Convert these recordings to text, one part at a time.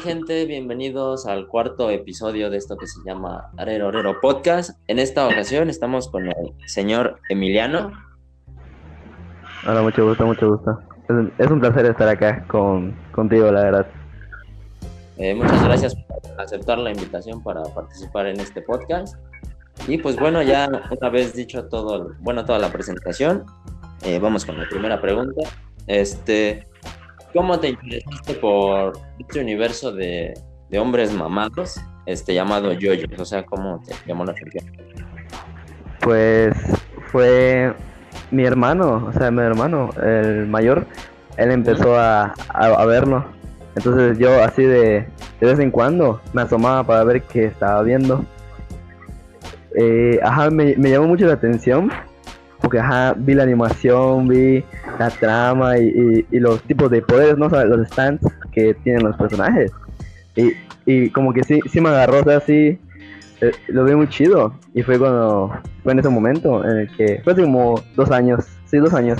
¿qué tal gente? Bienvenidos al cuarto episodio de esto que se llama Arero Arero Podcast. En esta ocasión estamos con el señor Emiliano. Hola, mucho gusto, mucho gusto. Es un, placer estar acá con, contigo, la verdad. Eh, muchas gracias por aceptar la invitación para participar en este podcast. Y pues bueno, ya una vez dicho todo, bueno, toda la presentación, eh, vamos con la primera pregunta. Este, ¿cómo te interesaste por este universo de, hombres mamados, este llamado Yoyo? O sea, ¿cómo te llamó la atención? Pues fue mi hermano, o sea, mi hermano, el mayor, él empezó a, verlo. Entonces yo así de, de vez en cuando me asomaba para ver qué estaba viendo. Eh, ajá, me, llamó mucho la atención porque ajá, vi la animación, vi la trama y, los tipos de poderes, ¿no? los stands que tienen los personajes. Y, y como que sí, sí me agarró, o sea, eh, lo vi muy chido. Y fue cuando, fue en ese momento en el que, fue como dos años, sí, dos años.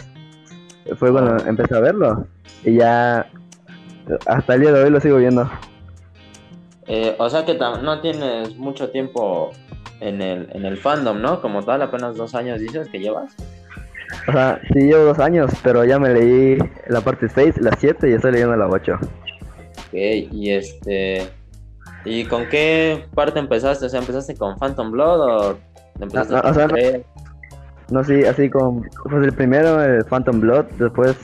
Fue cuando empecé a verlo. Y ya, hasta el día de hoy lo sigo viendo. Eh, o sea que no tienes mucho tiempo en el, en el fandom, ¿no? Como tal, apenas dos años dices que llevas. O sea, sí llevo dos años, pero ya me leí la parte 6, la 7 y estoy leyendo la 8. Ok, y este... ¿Y con qué parte empezaste? O sea, ¿empezaste con Phantom Blood o empezaste no, no, no, sí, así con... Pues el primero, el Phantom Blood, después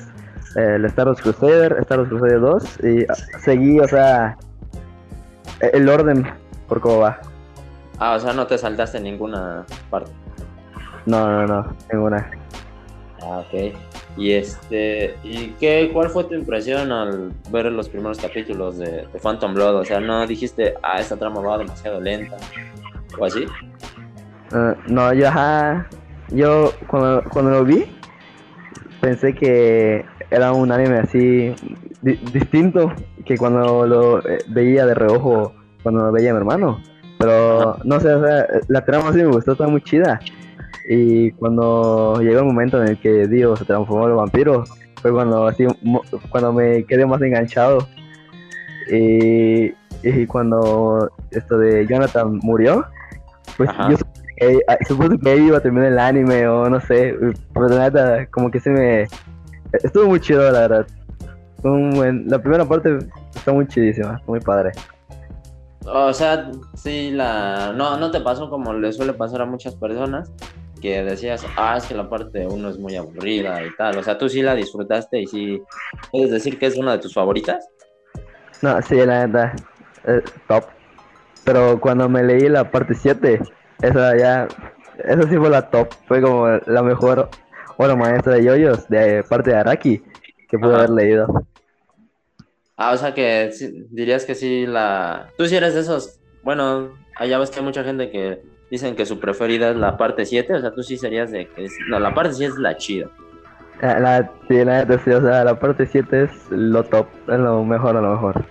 el Star Wars Crusader, Star Wars Crusader 2 y seguí, o sea, el orden por cómo va. Ah, o sea, no te saltaste ninguna parte. No, no, no, ninguna. Ah, ok. Y este, ¿y qué, cuál fue tu impresión al ver los primeros capítulos de, Phantom Blood? O sea, ¿no dijiste, ah, esta trama va demasiado lenta? ¿O así? Uh, no, yo, ajá, yo cuando, cuando lo vi, pensé que era un anime así distinto que cuando lo eh, veía de reojo, cuando lo veía mi hermano. Pero no sé, o sea, la trama sí me gustó, está muy chida. Y cuando llegó el momento en el que Dio se transformó en vampiro, fue cuando así cuando me quedé más enganchado. Y, y cuando esto de Jonathan murió, pues yo supuse que iba a terminar el anime o no sé, pero nada, como que se me... Estuvo muy chido, la verdad. La primera parte está muy chidísima, muy padre. O sea, sí, la... No, no te pasó como le suele pasar a muchas personas, que decías, ah, es que la parte uno es muy aburrida y tal. O sea, tú sí la disfrutaste y sí, ¿puedes decir que es una de tus favoritas? No, sí, la verdad, top. Pero cuando me leí la parte 7, esa ya, esa sí fue la top. Fue como la mejor obra maestra de yoyos de parte de Araki que pude haber leído. Ah, o sea que dirías que sí la... Tú sí eres de esos... Bueno, allá ves que hay mucha gente que dicen que su preferida es la parte 7, o sea, tú sí serías de que... No, la parte 7 es la chida. Ah, la, sí, la, o sea, la parte 7 es lo top, es lo mejor a lo mejor.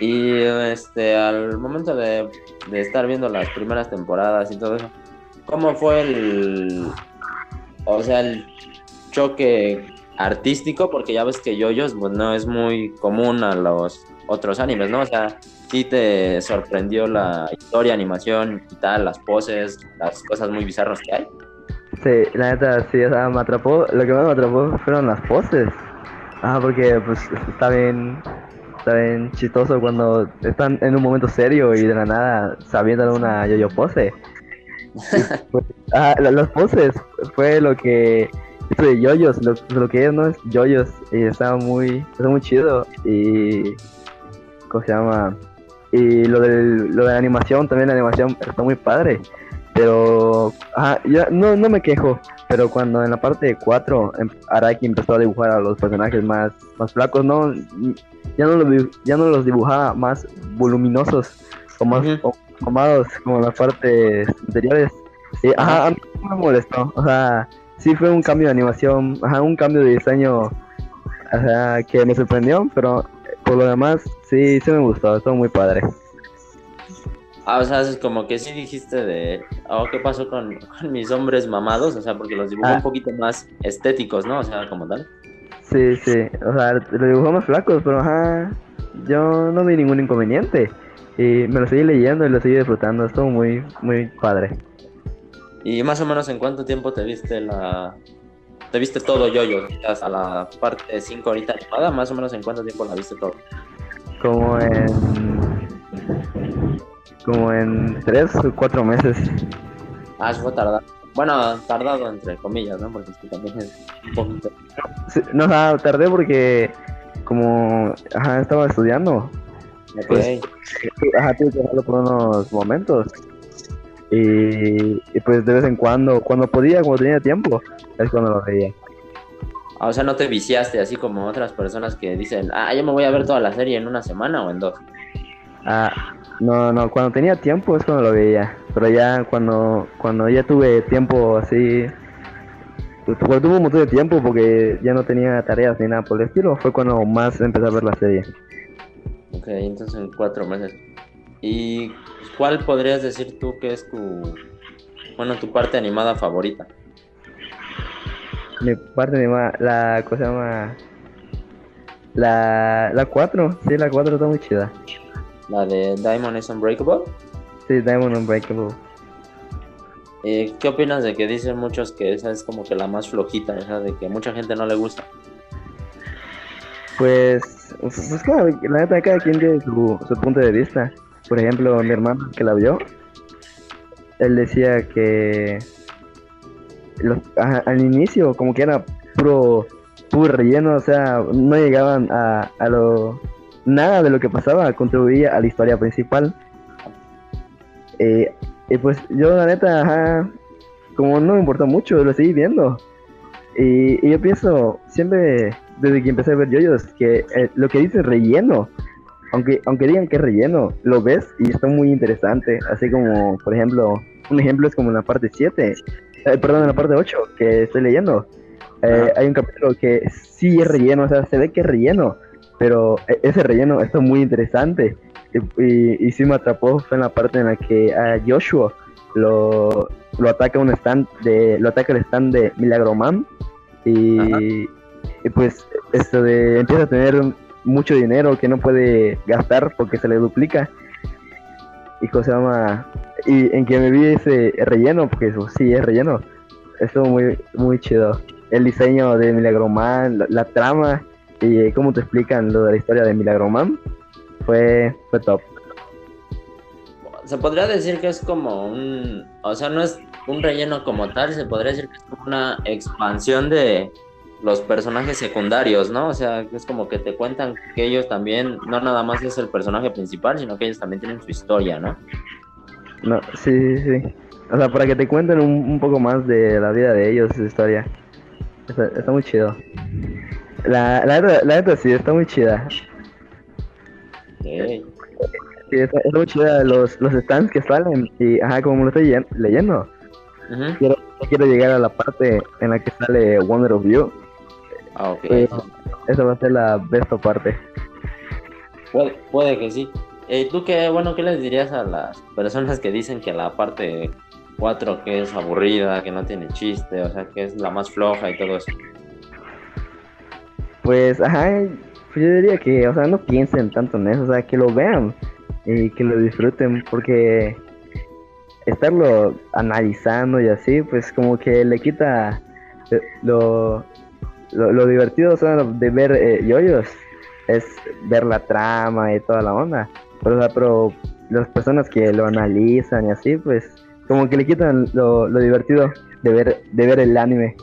Y este, al momento de, de estar viendo las primeras temporadas y todo eso, ¿cómo fue el... O sea, el choque artístico, porque ya ves que yoyos pues, no es muy común a los otros animes, ¿no? O sea, sí te sorprendió la historia, animación y tal, las poses, las cosas muy bizarras que hay. Sí, la neta, sí, o sea, me atrapó, lo que más me atrapó fueron las poses. Ah, porque pues está bien, está bien chistoso cuando están en un momento serio y de la nada sabiendo una yo-yo pose. Pues, ah, las poses fue lo que de yoyos, lo, que es, ¿no? Es yoyos. Y está muy, está muy chido. Y. ¿Cómo se llama? Y lo, del, lo de la animación, también la animación está muy padre. Pero. Ajá, ya no, no me quejo. Pero cuando en la parte 4 em, Araki empezó a dibujar a los personajes más, más flacos, ¿no? Ya no, los, ya no los dibujaba más voluminosos o más uh como las partes anteriores. Y, ajá, a mí me molestó. O sea, sí fue un cambio de animación, ajá, un cambio de diseño ajá, que me sorprendió, pero por lo demás sí, sí me gustó, estuvo muy padre. Ah, o sea, es como que sí dijiste de, oh, ¿qué pasó con, mis hombres mamados? O sea, porque los dibujó ah. un poquito más estéticos, ¿no? O sea, como tal. Sí, sí, o sea, los dibujó más flacos, pero ajá, yo no vi ningún inconveniente. Y me lo seguí leyendo y lo seguí disfrutando. Estuvo muy, muy padre. ¿Y más o menos en cuánto tiempo te viste la... Te viste todo yo-yo, a la parte 5 ahorita animada, más o menos en cuánto tiempo la viste todo? Como en... Como en 3 o 4 meses. Ah, fue tardado. Bueno, tardado entre comillas, ¿no? Porque es que también es un poquito... Sí, no, tardé porque como ajá, estaba estudiando. Ok. Pues, ajá, tuve que dejarlo por unos momentos. Y, y pues de vez en cuando, cuando podía, cuando tenía tiempo, es cuando lo veía. Ah, o sea, no te viciaste así como otras personas que dicen, ah, yo me voy a ver toda la serie en una semana o en dos. Ah, no, no, cuando tenía tiempo es cuando lo veía. Pero ya cuando, cuando ya tuve tiempo así, cuando tuve un montón de tiempo porque ya no tenía tareas ni nada por el estilo, fue cuando más empecé a ver la serie. Ok, entonces en cuatro meses. ¿Y cuál podrías decir tú que es tu, bueno, tu parte animada favorita? Mi parte animada, la cosa se llama... La, la 4, sí, la 4 está muy chida. La de Diamond is Unbreakable. Sí, Diamond Unbreakable. Eh, ¿Qué opinas de que dicen muchos que esa es como que la más flojita, esa de que mucha gente no le gusta? Pues, pues claro, la neta cada quien tiene su, su punto de vista. Por ejemplo, mi hermano que la vio, él decía que los- al inicio como que era puro, puro relleno, o sea, no llegaban a, a lo... Nada de lo que pasaba contribuía a la historia principal. Eh, y pues yo la neta, ajá, como no me importó mucho, lo seguí viendo. Y, y yo pienso, siempre desde que empecé a ver yoyos, que eh, lo que dice relleno, aunque, aunque digan que es relleno, lo ves y está muy interesante. Así como, por ejemplo, un ejemplo es como en la parte 7, eh, perdón, en la parte 8 que estoy leyendo. Eh, hay un capítulo que sí es relleno, o sea, se ve que es relleno, pero e- ese relleno está muy interesante. Y, y, y sí me atrapó fue en la parte en la que a Joshua lo, lo ataca un stand de, lo ataca el stand de Milagroman y, Ajá. y pues esto de empieza a tener mucho dinero que no puede gastar porque se le duplica. Y se llama y en que me vi ese relleno porque eso sí es relleno. Estuvo muy muy chido. El diseño de Milagroman la, la trama y eh, cómo te explican lo de la historia de Milagroman fue fue top. Se podría decir que es como un, o sea, no es un relleno como tal, se podría decir que es como una expansión de los personajes secundarios, ¿no? O sea, es como que te cuentan que ellos también, no nada más es el personaje principal, sino que ellos también tienen su historia, ¿no? no sí sí sí o sea para que te cuenten un, un poco más de la vida de ellos su historia está, está muy chido la la neta, la neta sí está muy chida Ok. Sí, está, está muy chida los, los stands que salen y ajá como me lo estoy leyendo quiero, quiero llegar a la parte en la que sale Wonder of You Ah, ok. Pero esa va a ser la besta parte Puede, puede que sí. Eh, ¿Tú qué, bueno, qué les dirías a las personas que dicen que la parte 4 que es aburrida, que no tiene chiste, o sea, que es la más floja y todo eso? Pues, ajá, pues yo diría que, o sea, no piensen tanto en eso, o sea, que lo vean y que lo disfruten, porque estarlo analizando y así, pues como que le quita lo, lo, lo divertido sea, de ver eh, yoyos, es ver la trama y toda la onda, pero, o sea, pero las personas que lo analizan y así, pues como que le quitan lo, lo divertido de ver, de ver el anime.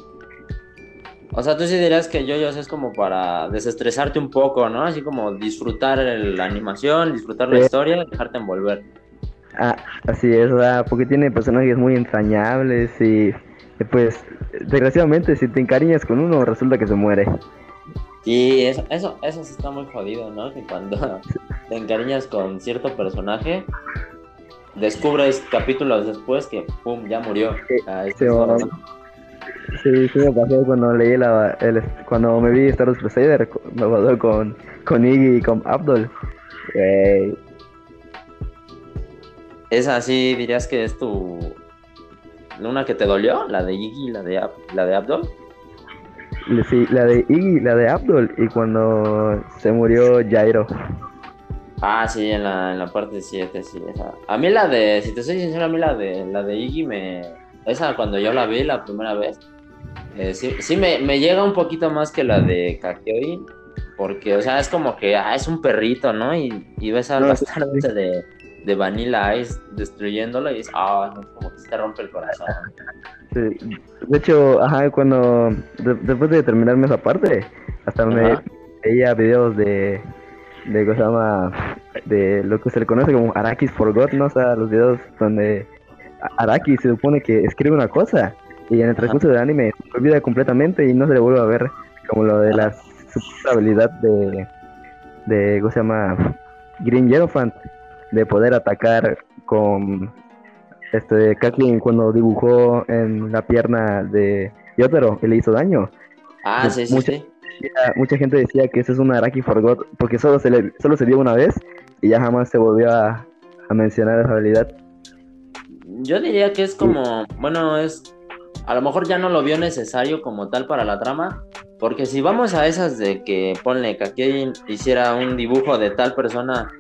O sea, tú sí dirías que JoJo's es como para desestresarte un poco, ¿no? Así como disfrutar el- la animación, disfrutar la Sí. historia y dejarte envolver. Ah, así es, sea, porque tiene personajes muy entrañables y, pues desgraciadamente si te encariñas con uno resulta que se muere. Sí, eso, eso, eso sí está muy jodido, ¿no? Que cuando te encariñas con cierto personaje, descubres capítulos después que, ¡pum!, ya murió. Ah, Sí, bueno. horrible. Sí, sí me pasó cuando leí la, el, cuando me vi Star Wars Crusader, me pasó con, con Iggy y con Abdul. Güey, Esa sí dirías que es tu... Una que te dolió, la de Iggy y la de, Ab- la de Abdul. le- sí, la de Iggy, la de Abdul y cuando se murió Jairo. Ah, sí, en la, en la parte 7, sí. Esa. A mí la de, si te soy sincero, a mí la de, la de Iggy me... Esa cuando yo la vi la primera vez, eh, sí, sí me, me, llega un poquito más que la de Kakyoin, porque, o sea, es como que, ah, es un perrito, ¿no? Y, y ves a no, bastante de, de Vanilla Ice destruyéndolo y dices, ah, como que se te rompe el corazón. Sí. De hecho, ajá, cuando, de, después de terminarme esa parte, hasta ajá. me veía videos de de llama de lo que se le conoce como Arakis Forgot, ¿no? O sea, los videos donde Araki se supone que escribe una cosa y en el transcurso del anime se olvida completamente y no se le vuelve a ver como lo de la habilidad de de ¿cómo se llama? Green Hierophant de poder atacar con este Kathleen cuando dibujó en la pierna de Yotaro que le hizo daño. Ah, sí, sí, mucha, sí mucha gente decía que eso es un Araki Forgot porque solo se, le, solo se dio una vez y ya jamás se volvió a, a mencionar esa habilidad. Yo diría que es como, bueno, es a lo mejor ya no lo vio necesario como tal para la trama, porque si vamos a esas de que ponle que aquí hiciera un dibujo de tal persona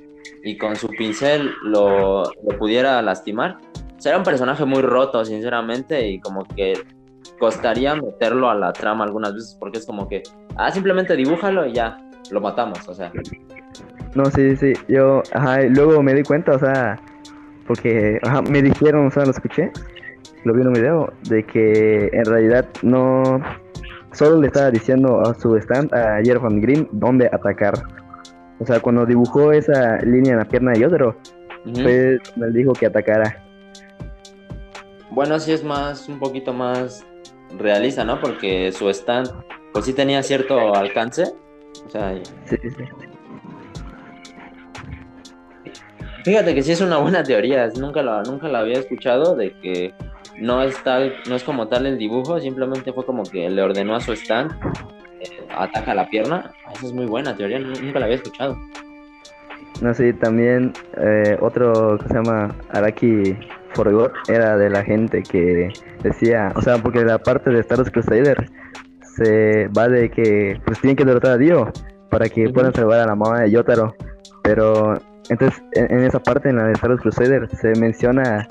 y con su pincel lo, lo pudiera lastimar, sería un personaje muy roto, sinceramente, y como que costaría meterlo a la trama algunas veces porque es como que, ah, simplemente dibújalo y ya, lo matamos, o sea. No, sí, sí, yo, ajá, luego me di cuenta, o sea, porque, ajá, me dijeron, o sea, lo escuché, lo vi en un video, de que en realidad no, solo le estaba diciendo a su stand, a Jervan Green, dónde atacar. O sea, cuando dibujó esa línea en la pierna de Yodero, pues me dijo que atacara. Bueno, así es más, un poquito más realista, ¿no? Porque su stand, pues sí tenía cierto alcance. O sea, sí, sí. Fíjate que sí es una buena teoría, nunca la, nunca la había escuchado de que no es tal, no es como tal el dibujo, simplemente fue como que le ordenó a su stand, eh, ataca la pierna. Esa es muy buena teoría, nunca la había escuchado. No sé, también eh, otro que se llama Araki Forgot era de la gente que decía, o sea, porque la parte de Star Wars Crusader se va de que pues tienen que derrotar a Dio para que puedan salvar a la mamá de Yotaro. Pero entonces en, esa parte, en la de Star Wars Crusader, se menciona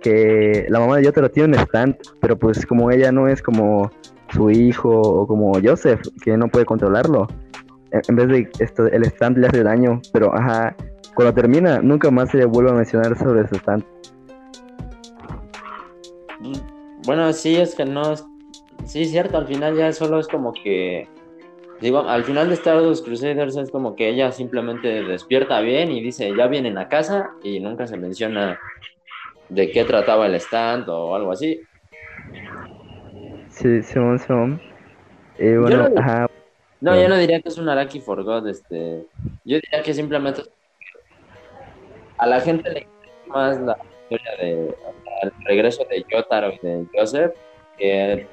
que la mamá de Yotaro tiene un stand, pero pues como ella no es como su hijo o como Joseph, que no puede controlarlo, en vez de esto, el stand le hace daño, pero ajá, cuando termina, nunca más se vuelve a mencionar sobre su stand. Bueno, sí, es que no. Sí, cierto, al final ya solo es como que. Digo, al final de Star Wars Crusaders es como que ella simplemente despierta bien y dice, ya vienen a casa y nunca se menciona de qué trataba el stand o algo así. Sí, Simón, Simón. Eh, bueno, no, ajá. No, yo no diría que es un Araki for God, este. Yo diría que simplemente a la gente le interesa más la historia de el regreso de Yotaro y de Joseph, que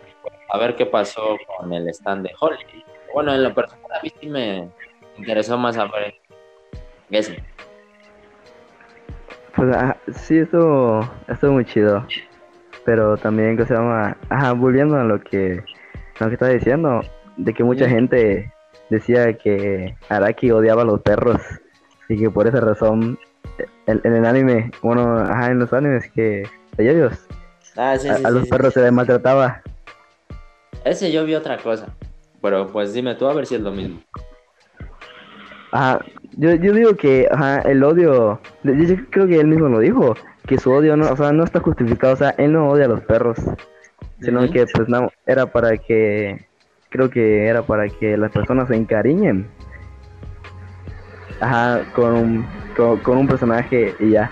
a ver qué pasó con el stand de Holly. Bueno, en lo personal a mí sí me interesó más saber eso. Pues ah, sí, estuvo, estuvo muy chido. Pero también, que se llama, ajá, volviendo a lo que, lo que estaba diciendo, de que mucha gente decía que Araki odiaba a los perros y que por esa razón en el, anime, bueno, ajá, en los animes que ellos. Ah, sí, a, los perros se les maltrataba. Ese yo vi otra cosa. Pero pues dime tú a ver si es lo mismo. Ajá, yo, yo digo que ajá, el odio, yo creo que él mismo lo dijo, que su odio no, o sea, no está justificado, o sea, él no odia a los perros, sino que pues no, era para que, creo que era para que las personas se encariñen, ajá, con con un personaje y ya.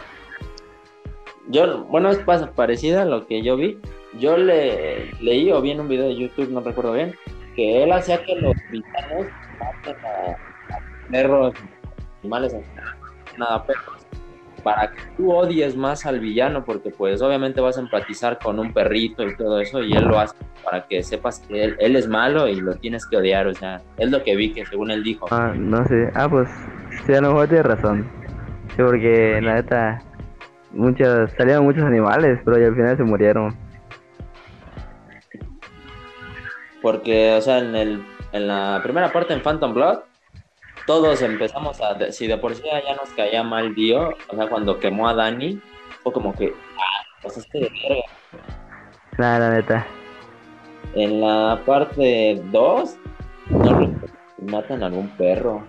Yo, bueno, es parecida a lo que yo vi. Yo le leí o vi en un video de YouTube, no recuerdo bien, que él hacía que los villanos maten a, perros, animales, nada perros, para que tú odies más al villano, porque pues obviamente vas a empatizar con un perrito y todo eso, y él lo hace para que sepas que él, él es malo y lo tienes que odiar, o sea, es lo que vi que según él dijo. Ah, no sé, ah, pues, sí, a lo mejor tiene razón, sí, porque la neta muchos, salieron muchos animales, pero al final se murieron. Porque, o sea, en, el, en la primera parte en Phantom Blood, todos empezamos a, si de por sí ya nos caía mal Dio, o sea, cuando quemó a Dani, fue como que, ah, pues este de verga. La, la neta. En la parte 2, no matan a algún perro.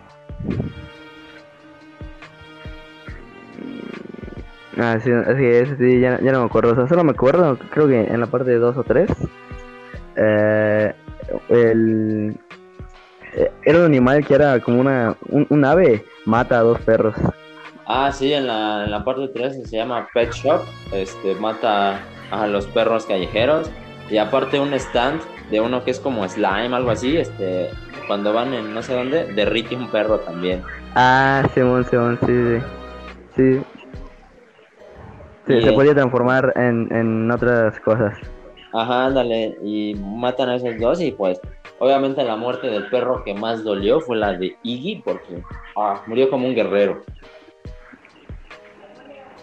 Ah, sí, sí, sí ya, ya, no me acuerdo. O sea, solo me acuerdo, creo que en la parte 2 o 3. Eh, el, era un animal que era como una, un, ave, mata a dos perros. Ah, sí, en la, en la parte 3 se llama Pet Shop, este, mata a los perros callejeros y aparte un stand de uno que es como slime, algo así, este, cuando van en no sé dónde, derrite un perro también. Ah, Simón, Simón, sí, sí. Sí, se podía transformar en, en otras cosas. Ajá, ándale, y matan a esos dos y pues obviamente la muerte del perro que más dolió fue la de Iggy porque ah, murió como un guerrero.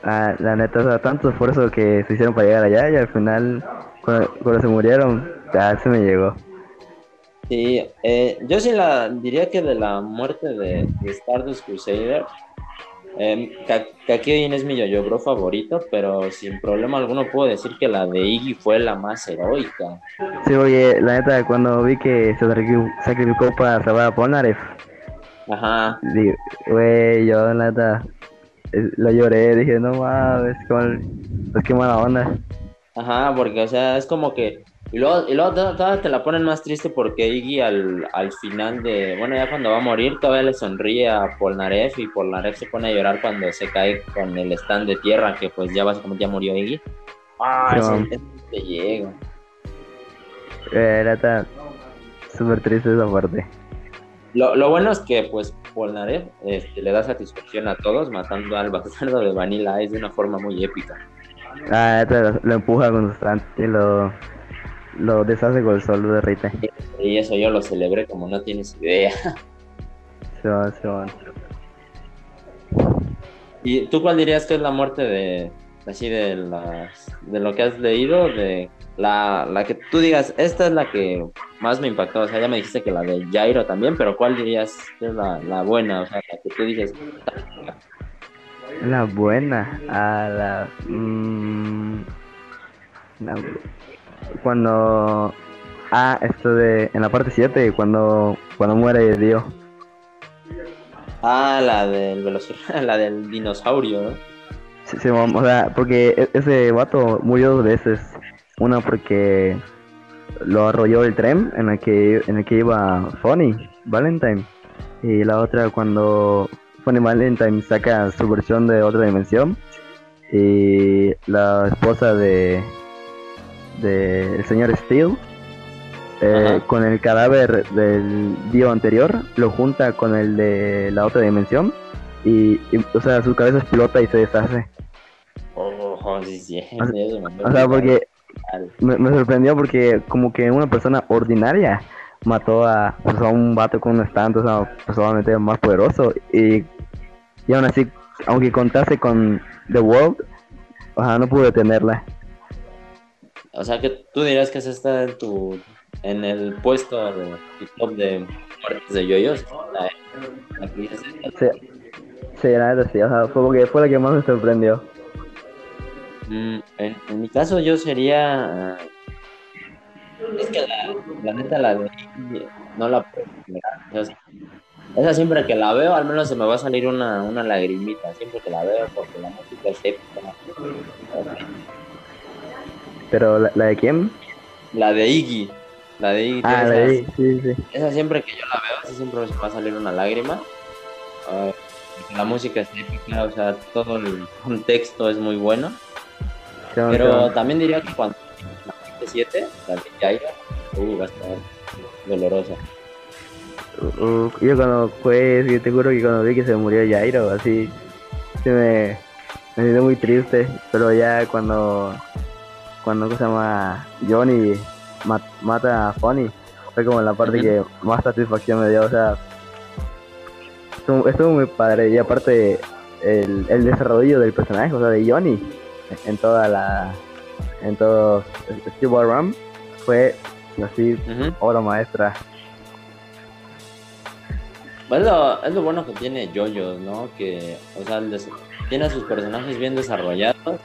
Ah, la neta, o sea, tanto esfuerzo que se hicieron para llegar allá y al final, cuando, se murieron, ya se me llegó. Sí, eh, yo sí la diría que de la muerte de, Stardust Crusader, eh, es mi yo favorito, pero sin problema alguno puedo decir que la de Iggy fue la más heroica. Sí, oye, la neta, cuando vi que se sacrificó para salvar a Polnareff, Ajá. Güey, yo la neta lo lloré, dije, no mames, pues qué mala onda. Ajá, porque, o sea, es como que. Y luego, y luego todavía te la ponen más triste porque Iggy al, al final de. Bueno, ya cuando va a morir, todavía le sonríe a Polnareff y Polnareff se pone a llorar cuando se cae con el stand de tierra, que pues ya básicamente ya murió Iggy. Ah, eso, te llega. Era tan súper triste esa parte. Lo, lo bueno es que, pues, Polnareff este, le da satisfacción a todos matando al bastardo de Vanilla es de una forma muy épica. Ah, lo, empuja con y lo, lo deshace con el sol, lo derrite. Y eso yo lo celebré como no tienes idea. Se va, se va. ¿Y tú cuál dirías que es la muerte de así de las de lo que has leído de la, la que tú digas, esta es la que más me impactó. O sea, ya me dijiste que la de Jairo también, pero ¿cuál dirías que es la, la buena? O sea, la que tú dices. La buena, a la, mm, Cuando. Ah, esto de. En la parte 7, cuando, cuando muere Dios. Ah, la del velociraptor, la del dinosaurio, ¿no? Sí, sí, o sea, porque e-, ese vato murió dos veces. Una porque lo arrolló el tren en el que, en el que iba Funny Valentine. Y la otra cuando Funny Valentine saca su versión de otra dimensión. Y la esposa de, de el señor Steel eh, con el cadáver del día anterior lo junta con el de la otra dimensión y, o sea su cabeza explota y se deshace oh, sí, sí. o sea porque me, sorprendió porque como que una persona ordinaria mató a, pues, a un vato con un stand, o sea, personalmente más poderoso. Y, y aún así, aunque contase con The World, o sea, no pude detenerla. O sea que tú dirías que se está en tu en el puesto de top de muertes de yoyos. Sí, sí, la verdad sí, o sea, fue porque fue la que más me sorprendió. Mm, en, mi caso yo sería... Es que la, neta la de... No la puedo esa siempre que la veo, al menos se me va a salir una, una lagrimita, siempre que la veo, porque la música es épica. ¿Pero la, de quién? La de Iggy. La de Iggy. Ah, la de Iggy, sí, sí. Esa siempre que yo la veo, así siempre me va a salir una lágrima. la música es épica, o sea, todo el contexto es muy bueno. Pero también diría que cuando la 7, la de Jairo, uh, va a estar dolorosa. Uh, yo cuando fue, yo te juro que cuando vi que se murió Jairo, así, se me, me dio muy triste, pero ya cuando, cuando se llama Johnny mata a Fonny, fue como la parte que más satisfacción me dio, o sea, estuvo, estuvo muy padre. Y aparte el, el desarrollo del personaje, o sea, de Johnny en toda la en todo Steve Ram fue así obra maestra. Es lo, es lo bueno que tiene Jojo, ¿no? Que, o sea, el des- tiene a sus personajes bien desarrollados.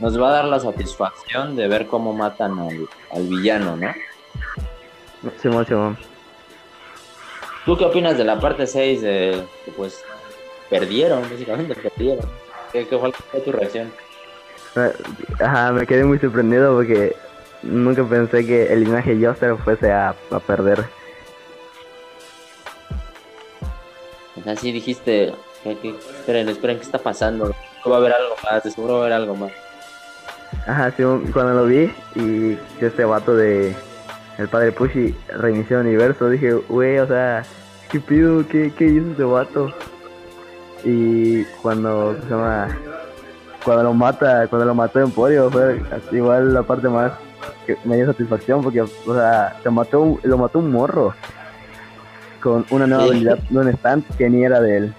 Nos va a dar la satisfacción de ver cómo matan al, al villano, ¿no? Simón, Simón. ¿Tú qué opinas de la parte 6 de que pues perdieron, básicamente perdieron? ¿Qué, qué fue, tu reacción? Ajá, me quedé muy sorprendido porque nunca pensé que el linaje Yoster fuese a, a perder. O sea, sí dijiste, ¿qué, qué- esperen, esperen, ¿qué está pasando? Va a haber algo más, seguro va a haber algo más. Ajá, sí, cuando lo vi y este vato de el padre Pushy reinició el universo, dije, güey, o sea, ¿qué pido? ¿Qué, qué hizo este vato? Y cuando, ¿cómo se llama? Cuando lo mata, cuando lo mató Emporio, fue igual la parte más que me dio satisfacción porque, o sea, se mató, lo mató un morro con una nueva Sí. habilidad de un stand que ni era de él.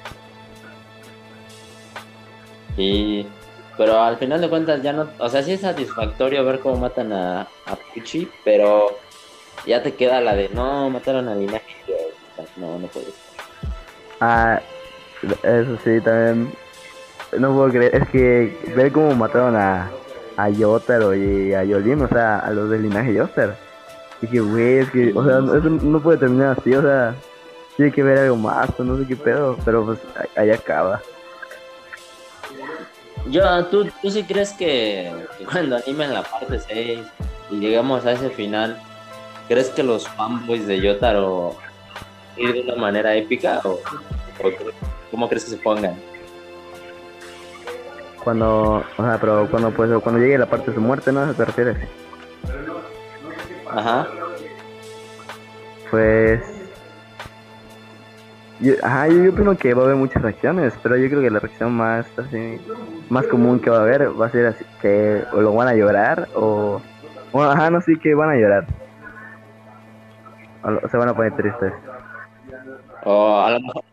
Y, pero al final de cuentas ya no, o sea, sí es satisfactorio ver cómo matan a, a Pucci, pero ya te queda la de, no, mataron al linaje. No, no puedes. Ah, eso sí, también. No puedo creer, es que ver cómo mataron a, a Yotaro y a Yolin, o sea, a los del linaje Yoster. Dije, güey, es que, o sea, eso no puede terminar así, o sea, tiene que ver algo más, o no sé qué pedo, pero pues ahí acaba. Yo, ¿tú, ¿tú sí crees que, que cuando animen la parte 6 y llegamos a ese final, crees que los fanboys de Yotaro ir de una manera épica o, o cómo crees que se pongan? Cuando, o sea, pero cuando, pues, cuando llegue la parte de su muerte, ¿no? ¿A te refieres? Ajá. Pues. Yo, ajá, yo, yo opino que va a haber muchas reacciones, pero yo creo que la reacción más así, más común que va a haber va a ser así que o lo van a llorar o, o ajá, no sé que van a llorar. O, se van a poner tristes. O a lo mejor.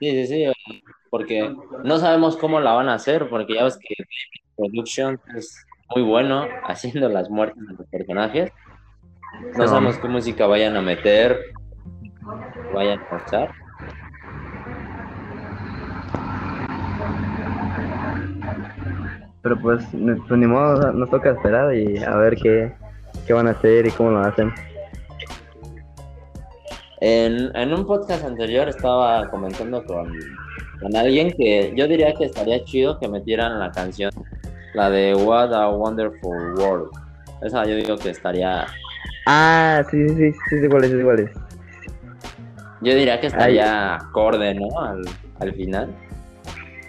Sí, sí, sí. Porque no sabemos cómo la van a hacer, porque ya ves que Production es muy bueno haciendo las muertes de los personajes. No Sí. sabemos qué música vayan a meter, vayan a usar. Pero pues, ni- pues ni modo, nos toca esperar y a ver qué, qué van a hacer y cómo lo hacen. En, en un podcast anterior estaba comentando con, con alguien que yo diría que estaría chido que metieran la canción, la de What a Wonderful World. Esa yo digo que estaría, Ah, sí, sí, sí, sí, sí, iguales, iguales. Yo diría que estaría acorde, ¿no? Al, al final.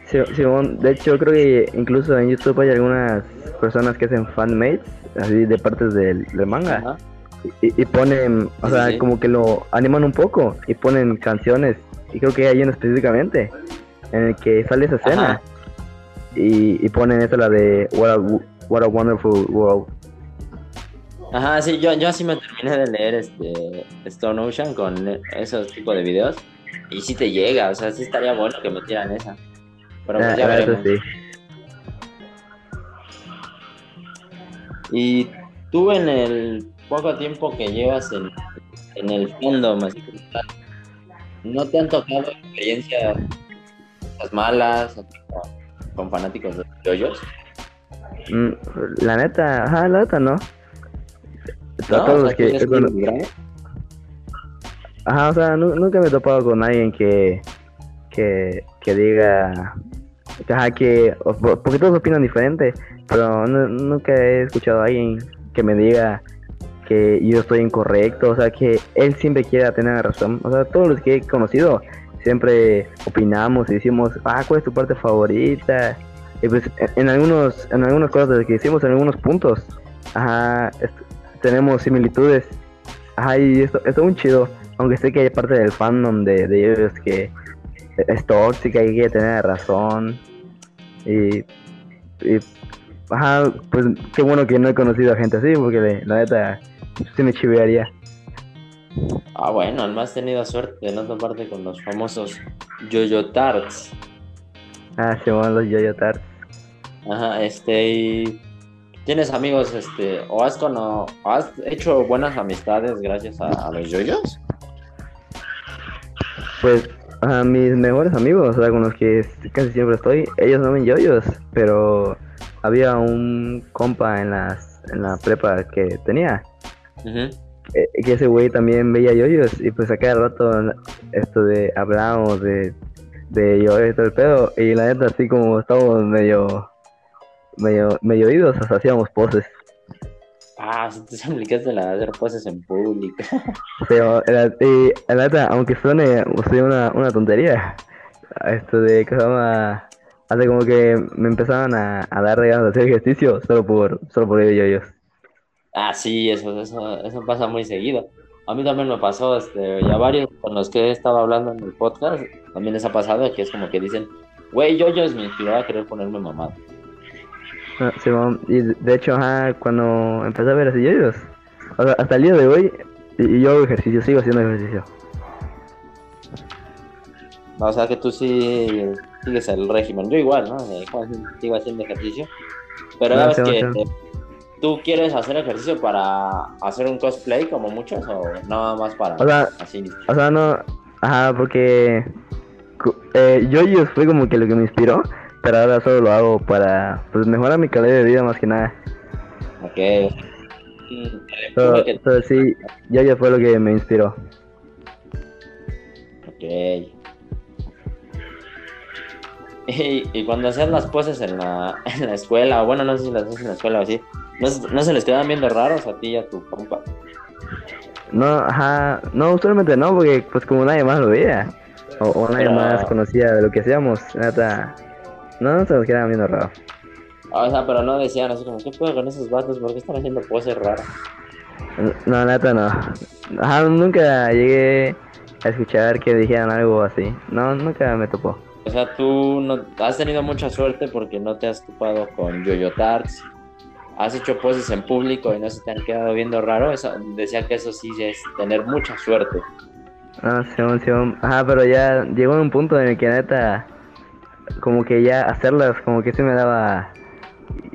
Sí, Simón, de hecho creo que incluso en YouTube hay algunas personas que hacen fanmates, así de partes del, del manga, Ajá. y, y ponen, o Sí, sea, sí. como que lo animan un poco y ponen canciones, y creo que hay una específicamente en el que sale esa escena, y, y ponen esa la de What a, What a Wonderful World. Ajá, sí, yo, yo así me terminé de leer este Stone Ocean con esos tipos de videos. Y sí te llega, o sea, sí estaría bueno que metieran esa. Pero pues Ah, ya veremos. sí. Y tú en el poco tiempo que llevas en, en el tal, ¿no te han tocado experiencias malas con fanáticos de yoyos? Mm, la neta, ajá, la neta no. ¿No? todos O los sea, que, ¿tienes con- un grado? Ajá, o sea, nu- nunca me he topado con alguien que, que, que diga, ajá, que, porque todos opinan diferente, pero nu- nunca he escuchado a alguien que me diga que yo estoy incorrecto, o sea, que él siempre quiera tener razón, o sea, todos los que he conocido siempre opinamos y decimos, ah, ¿cuál es tu parte favorita? Y pues en, algunos, en algunas cosas que hicimos, en algunos puntos, ajá, tenemos similitudes, ajá, y esto, esto es muy chido aunque sé que hay parte del fandom de, de ellos que es tóxica y que tener razón. Y, y, ajá, pues qué bueno que no he conocido a gente así, porque la neta sí me chivearía. Ah, bueno, al más tenido suerte de no toparte con los famosos Yoyo Tarts. Ah, se van los yoyo tarts. Ajá, este, y tienes amigos, este, o has, cono- o has hecho buenas amistades gracias a, a los yoyos. Pues a mis mejores amigos, o sea, con los que casi siempre estoy, ellos no ven yoyos, pero había un compa en, las, en la prepa que tenía, eh, que ese güey también veía yoyos, y pues a cada rato esto de hablamos de, de yoyos y todo el pedo, y la neta así como estábamos medio, medio, medio sea, hacíamos poses. Ah, si te aplicaste la de hacer poses en público. Pero la, y, la neta, aunque suene, una, una tontería, esto de que se llama, hace como que me empezaban a, a dar ganas de hacer ejercicio solo por, solo por ello yoyos. Ah, sí, eso, eso, eso pasa muy seguido. A mí también me pasó, este, y a varios con los que he estado hablando en el podcast, también les ha pasado que es como que dicen, güey, yo yo me inspiró a querer ponerme mamado. Ah, Simón, y de hecho, ajá, cuando empecé a ver así yoyos, o sea, hasta el día de hoy, y, yo hago ejercicio, sigo haciendo ejercicio. O sea que tú sí sigues el régimen. Yo igual, ¿no? Eh, Sigo haciendo ejercicio. Pero No, ves sí, que eh, tú quieres hacer ejercicio para hacer un cosplay como muchos o nada más para O sea, así. O sea, no, ajá, porque eh, yoyos fue como que lo que me inspiró, pero ahora solo lo hago para pues, mejorar mi calidad de vida más que nada. Ok. Pero, pero sí, yoyos fue lo que me inspiró. Ok. Y, y cuando hacías las poses en la, en la escuela, o bueno, no sé si las haces en la escuela o así, ¿no, se- no se les quedaban viendo raros a ti y a tu compa? No, ajá, no, usualmente no, porque pues como nadie más lo veía, o, o nadie Pero- más conocía de lo que hacíamos, neta, no, no se nos quedaban viendo raro. O sea, pero no decían así como, ¿qué puedo con esos vatos? ¿Por qué están haciendo poses raras? No, neta no. Ajá, nunca llegué a escuchar que dijeran algo así. No, nunca me topó. O sea, tú no, has tenido mucha suerte porque no te has topado con Yoyo Tarts. Has hecho poses en público y no se te han quedado viendo raro. Eso, decía que eso sí es tener mucha suerte. Ah, Simón, Simón. Ajá, pero ya llegó un punto en el que neta, como que ya hacerlas, como que sí me daba,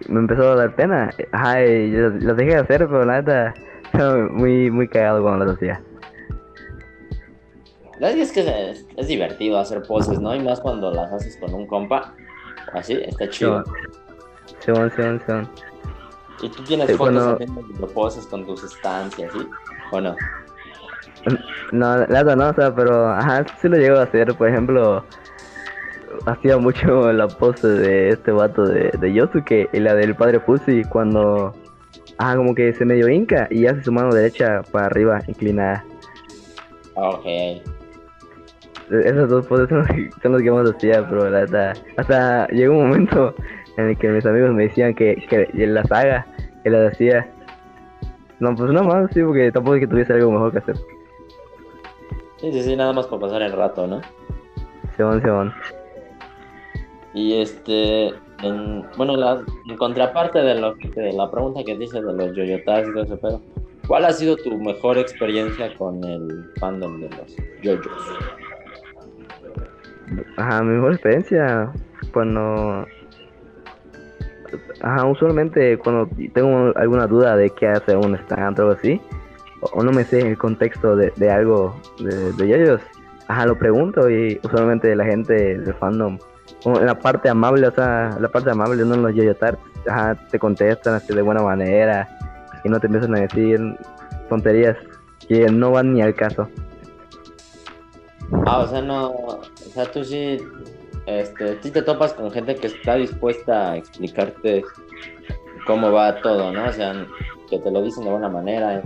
me empezó a dar pena. Ajá, y yo las dejé de hacer, pero la neta, estaba muy, muy cagado cuando las hacía. La verdad es que es, es divertido hacer poses, ¿no? Y más cuando las haces con un compa. Así, está chido. Simón, Simón, Simón. ¿Y tú tienes Sí, fotos haciendo poses con tus stands y así? ¿O no? No, la neta no, o sea, pero ajá, sí lo llego a hacer, por ejemplo, hacía mucho la pose de este vato de, de Yosuke y la del padre Pussy cuando, ajá, como que se medio hinca y hace su mano derecha para arriba, inclinada. Ok. Esas dos poses son, son las que más hacía, pero la neta, hasta llegó un momento en el que mis amigos me decían que, que las haga, que las hacía. No, pues nada más, sí, porque tampoco es que tuviese algo mejor que hacer. Sí, sí, sí, nada más para pasar el rato, ¿no? Simón, Simón. Y este, en, bueno, la, en contraparte de, lo la pregunta que dices de los yoyotas y todo ese pedo, ¿cuál ha sido tu mejor experiencia con el fandom de los yoyos? Ajá, mi mejor experiencia cuando... Ajá, usualmente cuando tengo alguna duda de qué hacer un stand o algo así, o, no me sé el contexto de, de algo de, de ellos, ajá, lo pregunto y usualmente la gente del fandom, la parte amable, o sea, la parte amable, no los yoyotards, ajá, te contestan así de buena manera y no te empiezan a decir tonterías que no van ni al caso. Ah, o sea, no, o sea, tú sí, este, sí te topas con gente que está dispuesta a explicarte cómo va todo, ¿no? O sea, que te lo dicen de buena manera,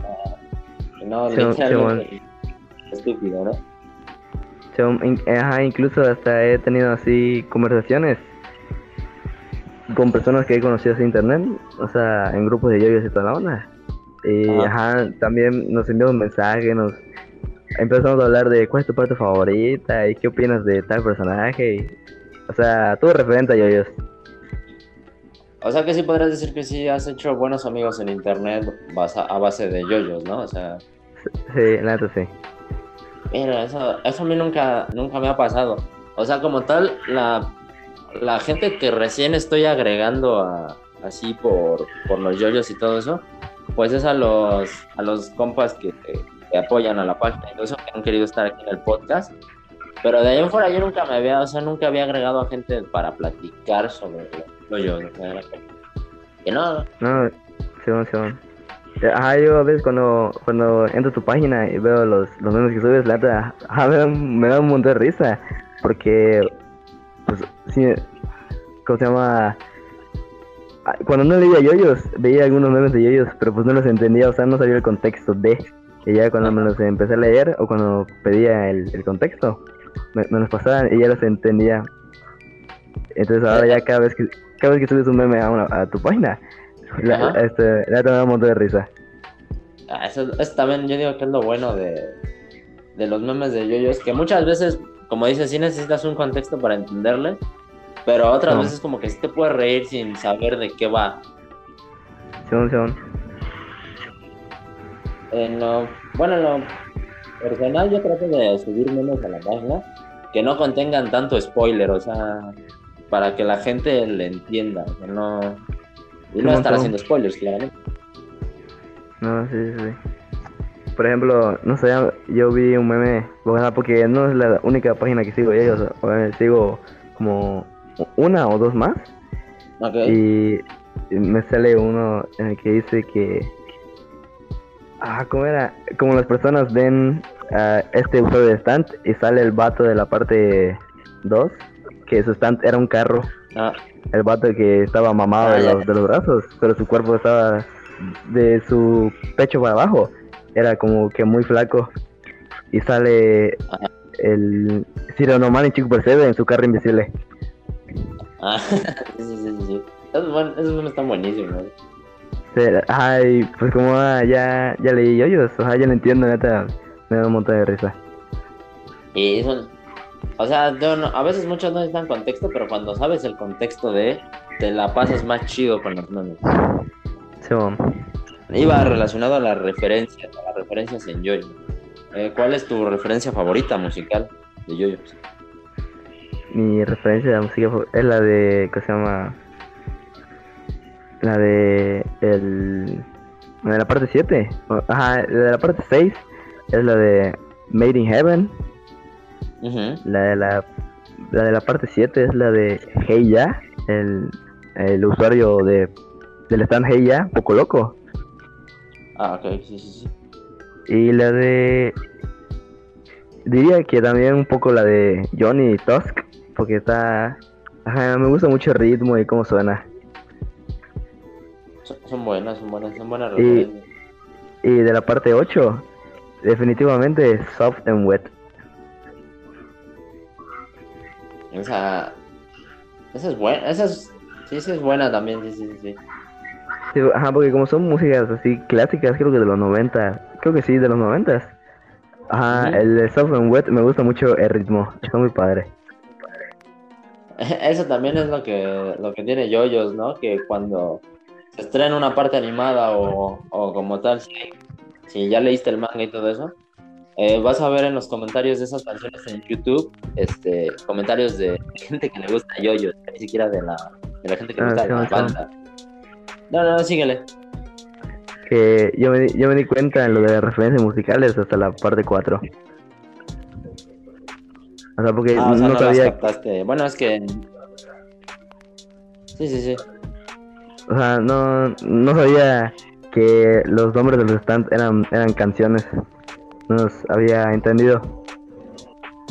y no, y no Sí, literalmente estúpido, ¿no? In- ajá, incluso hasta he tenido así conversaciones con personas que he conocido en internet, o sea, en grupos de yoyos y toda la onda. Y Ajá. ajá, también nos enviamos mensajes, nos empezamos a hablar de cuál es tu parte favorita y qué opinas de tal personaje. y- o sea, todo referente a yoyos. O sea que sí podrías decir que sí has hecho buenos amigos en internet a base de yoyos, ¿no? O sea, Sí, la neta sí. Mira, eso, eso a mí nunca, nunca me ha pasado. O sea, como tal, la, la gente que recién estoy agregando a, así por, por los yoyos y todo eso, pues es a los, a los compas que, que apoyan a la página eso, que han querido estar aquí en el podcast. Pero de ahí en fuera yo nunca me había, o sea, nunca había agregado a gente para platicar sobre lo yo. O. Que no, No, Simón, Simón. Ajá, yo a veces cuando, cuando entro a tu página y veo los, los memes que subes, la ajá, me, da, me da un montón de risa. Porque, pues, sí, ¿cómo se llama? Ah, Cuando no leía yoyos, veía algunos memes de yoyos, pero pues no los entendía, o sea, no sabía el contexto de. Y ya cuando me los empecé a leer, o cuando pedía el, el contexto, me, me los pasaban y ya los entendía. Entonces ahora ya cada vez que, cada vez que subes un meme a, una- a tu página, la, este, neta me da un montón de risa. Ah, Eso, eso también yo digo que es lo bueno de, de los memes de yoyos, que muchas veces, como dices, sí necesitas un contexto para entenderle, pero otras No. veces como que sí te puedes reír sin saber de qué va. Simón, Simón. En lo, bueno, en lo personal yo trato de subir memes a la página que no contengan tanto spoiler, o sea, para que la gente le entienda, que no... Y no estar haciendo spoilers, claramente. No, sí, sí. Por ejemplo, no sé, yo vi un meme, porque no es la única página que sigo ellos, o sea, sigo como una o dos más, y me sale uno en el que dice que... Ah, ¿cómo era? Como las personas ven a este usuario de stand y sale el vato de la parte 2, que su stand era un carro. Ah, El vato que estaba mamado Ah, de, ya. los, de los brazos, pero su cuerpo estaba de su pecho para abajo. Era como que muy flaco. Y sale Ajá. el Ciro Norman y Chico Percebe en su carro invisible. ah, sí, sí, sí. Esos, buen- esos memes están buenísimos. Ay, pues como ah, ya, ya leí yoyos, o sea, ya lo entiendo, neta, me da un montón de risa. Y son, o sea, yo no- a veces muchos no necesitan contexto, pero cuando sabes el contexto de, te la pasas más chido con los memes. Simón. Iba relacionado a las referencias, a las referencias en yoyo. Eh, ¿Cuál es tu referencia favorita musical de yoyos? Mi referencia de la música es la de, ¿qué se llama? La de el la de la parte 7. Ajá, la de la parte 6 es la de Made in Heaven. La de la, la de la parte 7 es la de Hey Ya, el, el usuario de del stand Hey Ya, poco loco. Ah, ok, sí, sí, sí. Y la de diría que también un poco la de Johnny Tusk, porque está ajá, me gusta mucho el ritmo y cómo suena. Son, son buenas, son buenas, son buenas Y-. Y de la parte 8, definitivamente Soft and Wet. Esa, esa es buena, esa es, sí, esa es buena también, sí, sí, sí, sí. Ajá, porque como son músicas así clásicas, creo que de los 90, creo que sí, de los 90. Ajá, el de Soft and Wet me gusta mucho el ritmo, está muy padre. Eso también es lo que, lo que tiene Yoyos, ¿no? Que cuando se estrena una parte animada o, o como tal, si, si ya leíste el manga y todo eso, eh, vas a ver en los comentarios de esas canciones en YouTube, este, comentarios de gente que le gusta Yoyos, ni siquiera de la, de la gente que le Ah, gusta la banda. No, no, no, síguele. Que yo me, yo me di cuenta en lo de las referencias musicales hasta la parte 4. O sea, porque Ah, o sea, no no, las sabía, captaste. Bueno, es que... Sí, sí, sí. o sea, no, no sabía que los nombres de los stands eran, eran canciones. No los había entendido.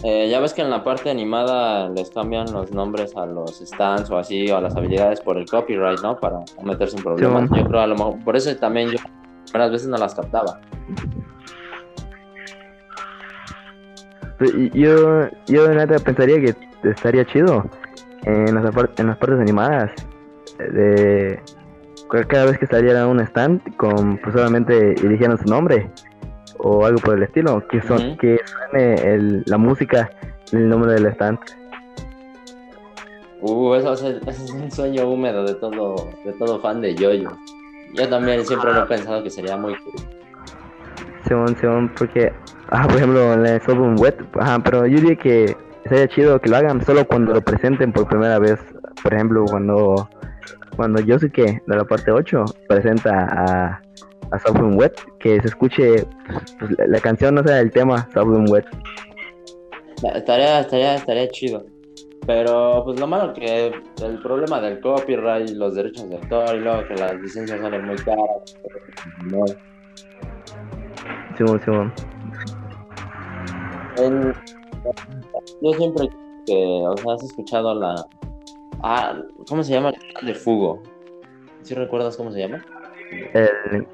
Eh, ya ves que en la parte animada les cambian los nombres a los stands o así, o a las habilidades por el copyright, ¿no? Para no meterse en problemas. Sí. Yo creo a lo mejor, por eso también yo algunas veces no las captaba. Yo, yo de neta pensaría que estaría chido en las, en las partes animadas de ca- cada vez que saliera un stand con pues solamente eligieran su nombre o algo por el estilo que son que suene el- la música en el nombre del stand Uh, eso, es- eso es un sueño húmedo de todo, de todo fan de Yoyo. Yo también siempre lo he pensado que sería muy cool. Simón, Simón, porque ah, por ejemplo en el álbum wet ajá, pero yo diría que sería chido que lo hagan solo cuando lo presenten por primera vez por ejemplo cuando cuando Yosuke de la parte 8 presenta a, a Soft Wet, que se escuche pues, la, la canción, o sea, el tema Soft Wet. Estaría, estaría, estaría chido. Pero pues lo malo que el problema del copyright, los derechos de autor y luego que las licencias salen muy caras. No. Simón, Simón. En- yo siempre que, o sea, has escuchado la... Ah, ¿cómo se llama? De Fugo. ¿Sí recuerdas cómo se llama? El.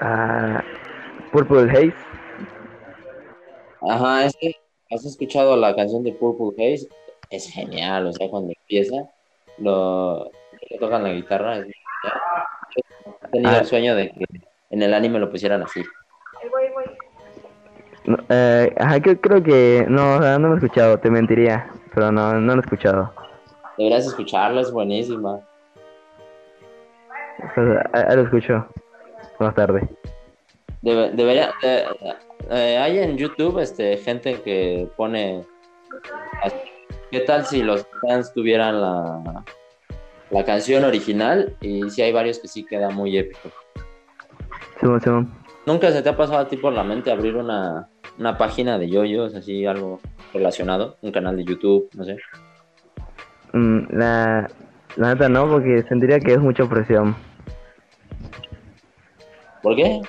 Ah, Purple Haze. Ajá, es que has escuchado la canción de Purple Haze, es genial, o sea, cuando empieza, lo que tocan la guitarra, es genial. He tenido Ah. el sueño de que en el anime lo pusieran así. No, eh, ajá, que- creo que. No, o sea, no lo he escuchado, te mentiría. Pero no, no lo he escuchado. Deberías escucharla, es buenísima. Pues, ahí lo escucho más tarde. Debe- debería, eh, eh, hay en YouTube este, gente que pone, ¿qué tal si los fans tuvieran la, la canción original? Y sí hay varios que sí queda muy épico. Simón, Simón. ¿Nunca se te ha pasado a ti por la mente abrir una, una página de yoyos, así algo relacionado? Un canal de YouTube, no sé. Mm, la, la neta no, porque sentiría que es mucha presión. ¿Por qué?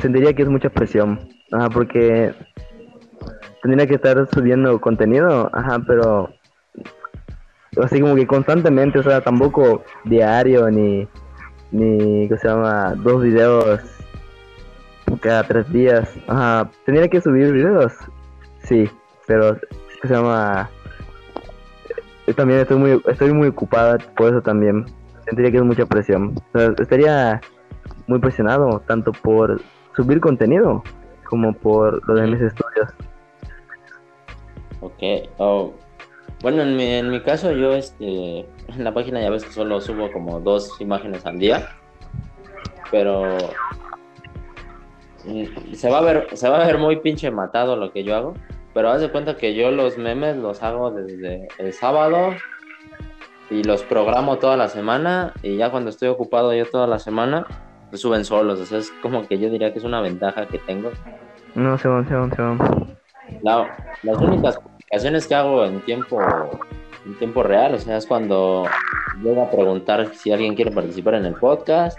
Sentiría que es mucha presión. Ajá, porque tendría que estar subiendo contenido, ajá, pero así como que constantemente, o sea, tampoco diario ni ni que se llama dos videos cada tres días. Ajá, tendría que subir videos, sí, pero que se llama eh, también estoy muy estoy muy ocupada por eso también. Sentiría que es mucha presión. O sea, estaría muy presionado tanto por subir contenido como por lo de mis estudios. Ok. oh. Bueno, en mi, en mi caso yo este, en la página ya ves que solo subo como dos imágenes al día. Pero mm, se va a ver, se va a ver muy pinche matado lo que yo hago. Pero haz de cuenta que yo los memes los hago desde el sábado y los programo toda la semana y ya cuando estoy ocupado yo toda la semana, suben solos. O sea, es como que yo diría que es una ventaja que tengo. No, se van, se van, se van. La- las únicas publicaciones que hago en tiempo, en tiempo real, o sea, es cuando llego a preguntar si alguien quiere participar en el podcast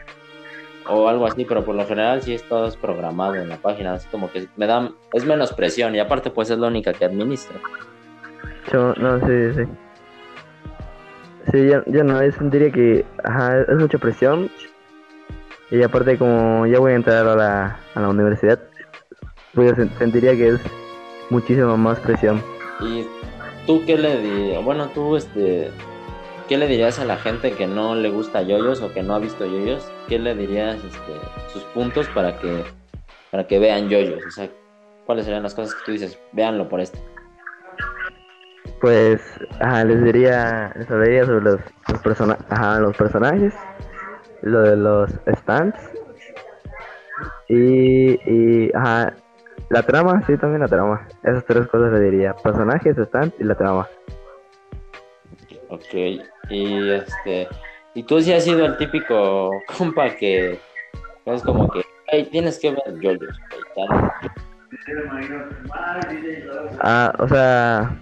o algo así, pero por lo general sí es todo es programado en la página, así como que me da, es menos presión y aparte pues es la única que administro. Yo, no, sí, sí. Sí, yo, yo no, yo sentiría que ajá, es mucha presión. Y aparte como ya voy a entrar a la, a la universidad, pues sentiría que es muchísima más presión. Y tú qué le di, bueno, tú este ¿qué le dirías a la gente que no le gusta yoyos o que no ha visto yoyos? ¿Qué le dirías este, sus puntos para que para que vean yoyos? O sea, ¿cuáles serían las cosas que tú dices? Véanlo por esto. Pues ajá, les diría, les hablaría sobre los, los, persona ajá, los personajes, lo de los stands y, y ajá, la trama, sí, también la trama. Esas tres cosas le diría, personajes, stands y la trama. Ok, y este, y tú sí has sido el típico compa que es como que, hey, tienes que ver tal. Ah, o sea,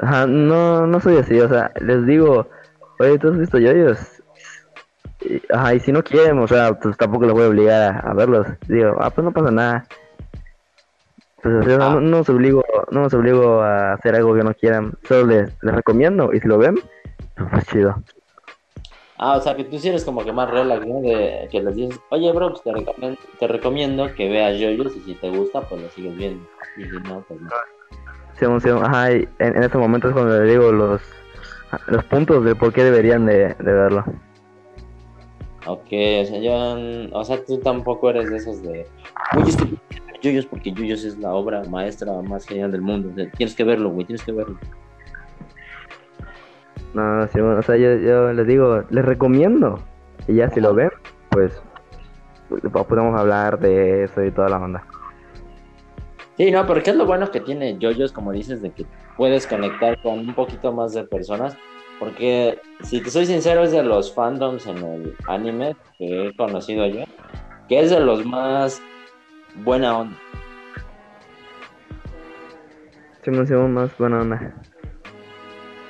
ajá, no, no soy así, o sea, les digo, oye, ¿tú has visto yoyos? Ajá, y si no quieren, o sea, pues tampoco los voy a obligar a, a verlos. Digo, ah, pues no pasa nada. Pues o sea, no, no los obligo, no los obligo a hacer algo que no quieran, solo les, les recomiendo, y si lo ven, pues, pues chido. Ah, o sea, que tú sí eres como que más relax, ¿no? De que les dices, oye, bro, pues te recomiendo, te recomiendo que veas yoyos y si te gusta, pues lo sigues viendo. Y si no, pues no. Sí, sí, ajá, y en, en ese momento es cuando les digo los, los puntos de por qué deberían de, de verlo. Ok, o sea, yo, o sea, tú tampoco eres de esos de, oye, es que yoyos porque yoyos es la obra maestra más genial del mundo. O sea, tienes que verlo, güey, tienes que verlo. No, sí, bueno, o sea, yo, yo les digo, les recomiendo. Y ya si lo ven, pues pues, podemos hablar de eso y toda la onda. Sí, no, pero ¿qué es lo bueno que tiene yoyos, como dices, de que puedes conectar con un poquito más de personas? Porque, si te soy sincero, es de los fandoms en el anime que he conocido yo, que es de los más buena onda. Simón, Simón, más buena onda.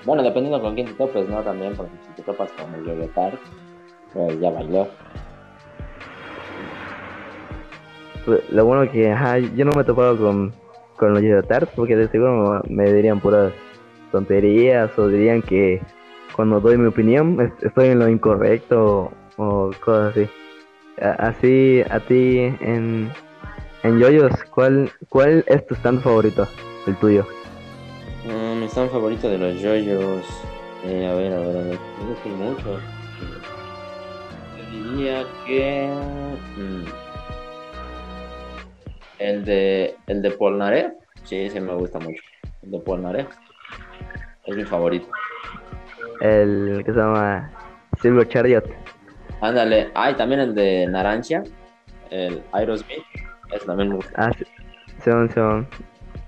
Bueno, dependiendo con quién te topes, ¿no? También, porque si te topas con el Yoyo Tart, pues ya bailó. Pues, Lo bueno que, ajá, yo no me he topado con, con los Yoyotards porque de seguro me dirían puras tonterías o dirían que cuando doy mi opinión es- estoy en lo incorrecto o, cosas así. Así, a ti en, en yoyos, ¿cuál, ¿cuál es tu stand favorito? El tuyo. Mm, mi stand favorito de los yoyos. Eh, a ver, a ver, a ver. Yo diría que. mm, el de. El de. Sí, ese me gusta mucho. El de Polnareff. Es mi favorito. El que se llama Silver Chariot. Ándale. Ah, y también el de Narancia. El Aerosmith. Ese también me gusta. Ah, sí, son, son.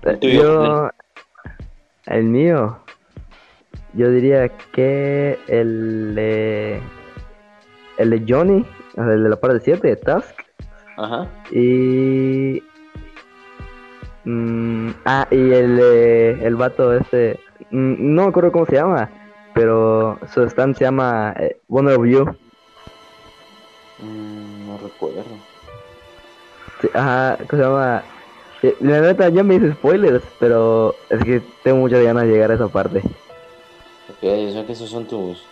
El tuyo, Yo, el mío, yo diría que el de, el de Johnny, el de la parte 7, Tusk, Ajá. y, mm, ah, y el, de- el vato este, mm, no me acuerdo cómo se llama, pero su stand se llama eh, Wonder of You. Mm, no recuerdo. Sí, Ajá, ¿cómo se llama? La neta, ya me hice spoilers, pero es que tengo muchas ganas de llegar a esa parte. Ok, o sea que esos son tus.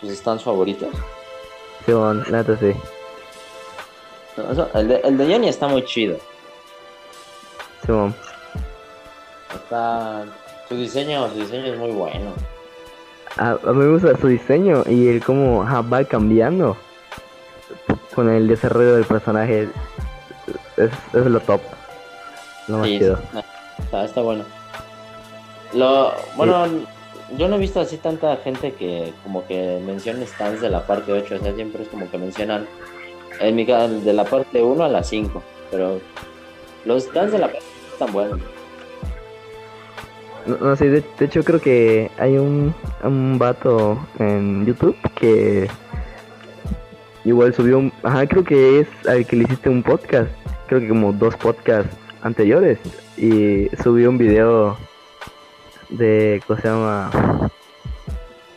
tus stands favoritos. Simón, la neta sí. No, eso- el, de, el de Johnny está muy chido. Simón. Está. Su diseño, su diseño es muy bueno. A, a mí me gusta su diseño y el cómo va cambiando con el desarrollo del personaje. Es, es lo top. Lo más Sí, chido. está, está bueno. Lo, bueno, yo no he visto así tanta gente que como que menciona stands de la parte 8, o sea, siempre es como que mencionan en mi de la parte 1 a la 5, pero los stands de la parte 8 están buenos. No, sé, de, de hecho creo que hay un, un vato en YouTube que igual subió un... Ajá, creo que es al que le hiciste un podcast. Creo que como dos podcasts anteriores. Y subió un video de... ¿Cómo se llama?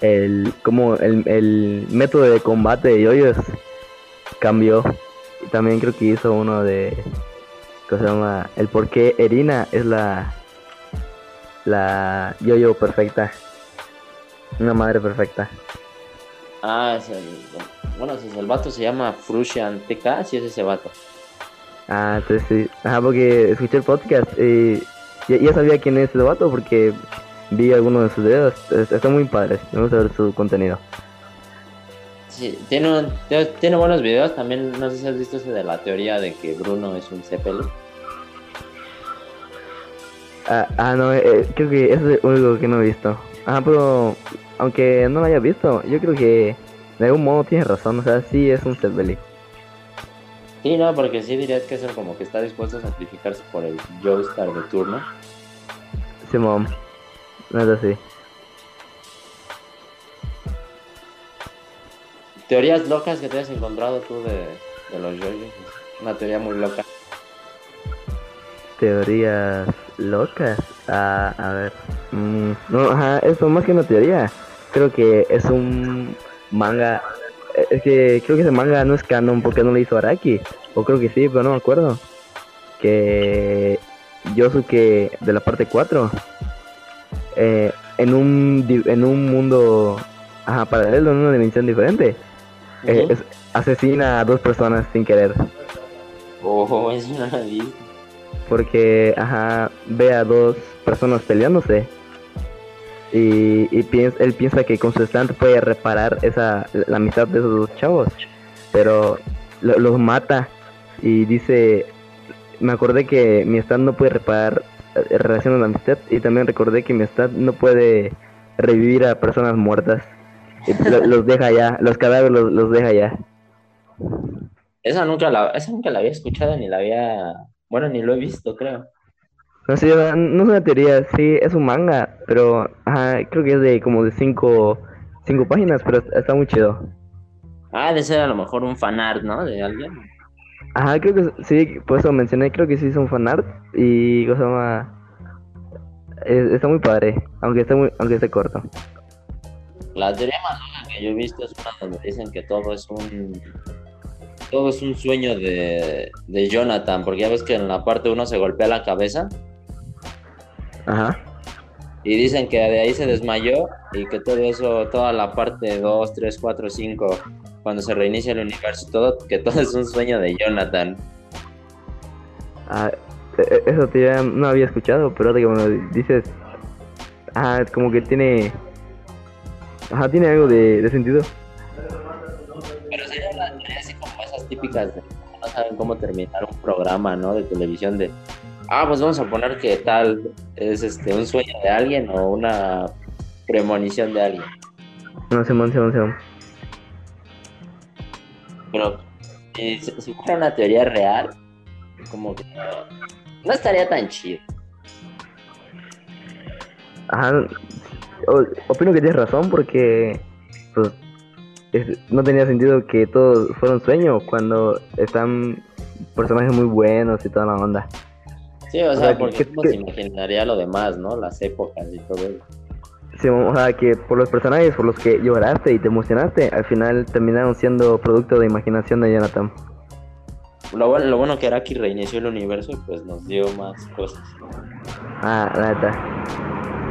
El... Como el, el método de combate de yoyos cambió. Y también creo que hizo uno de... ¿Cómo se llama? El por qué Erina es la la yo-yo perfecta. Una madre perfecta. Ah, es el, bueno, si el vato se llama Fruscian TK, sí es ese vato. Ah, entonces sí. Ajá, porque escuché el podcast y ya, ya sabía quién es el vato porque vi algunos de sus videos. Es- Están muy padres. Me gusta ver su contenido. Sí, tiene, un- tiene- buenos videos. También, no sé si has visto ese de la teoría de que Bruno es un Zeppelin. Ah, ah, no, eh, creo que eso es lo único que no he visto. Ajá, pero aunque no lo haya visto, yo creo que de algún modo tienes razón. O sea, sí es un Zeppelin. Sí, no, porque sí dirías que es el como que está dispuesto a sacrificarse por el Joestar de turno. Simón. Nada así. Teorías locas que te has encontrado tú de, de los yoyos. Una teoría muy loca. Teorías locas. Ah, a ver. Mm, no, ajá, eso más que una teoría. Creo que es un manga. eh, Es que creo que ese manga no es canon porque no lo hizo Araki. O creo que sí, pero no me acuerdo. Que Yosuke de la parte 4. eh, en un en un mundo ajá, paralelo, en una dimensión diferente. eh, es- asesina a dos personas sin querer. Oh, lo he visto. Porque ajá, ve a dos personas peleándose y, y piensa, él piensa que con su stand puede reparar esa la amistad de esos dos chavos, pero lo- los mata y dice, me acordé que mi stand no puede reparar eh, relaciones de amistad y también recordé que mi stand no puede revivir a personas muertas. Los deja ya, los cadáveres los, los deja ya. Esa nunca la, esa nunca la había escuchado ni la había. Bueno, ni lo he visto, creo. No sé, no es una teoría, sí, es un manga, pero ajá, creo que es de como de cinco, cinco páginas, pero está- muy chido. Ah, de ser a lo mejor un fanart, ¿no? De alguien. Ajá, creo que sí, por eso mencioné, creo que sí es un fanart y cosa más... es- está muy padre, aunque esté muy, aunque esté corto. La teoría más loca que yo he visto es una donde dicen que todo es un todo es un sueño de, de Jonathan, porque ya ves que en la parte uno se golpea la cabeza Ajá. y dicen que de ahí se desmayó y que todo eso, toda la parte 2, 3, 4, 5, cuando se reinicia el universo, todo, que todo es un sueño de Jonathan. Ah, e- e- eso te ya no había escuchado, pero ahora que me lo dices, ah, es como que tiene, ajá, tiene algo de, de sentido. Típicas de no saben cómo terminar un programa, ¿no? De televisión de, ah, pues vamos a poner que tal es este un sueño de alguien o una premonición de alguien. No, Simón, Simón, Simón. Pero si, si fuera una teoría real, como que no estaría tan chido. Ajá, o- opino que tienes razón porque, pues, es- no tenía sentido que todo fuera un sueño cuando están personajes muy buenos y toda la onda. Sí, o O sea, sea, porque ¿qué- ¿cómo qué- se imaginaría lo demás, ¿no? Las épocas y todo eso. Sí, o sea, que por los personajes por los que lloraste y te emocionaste, al final terminaron siendo producto de imaginación de Jonathan. Lo bueno, lo bueno que Araki reinició el universo y pues nos dio más cosas. Ah, la neta.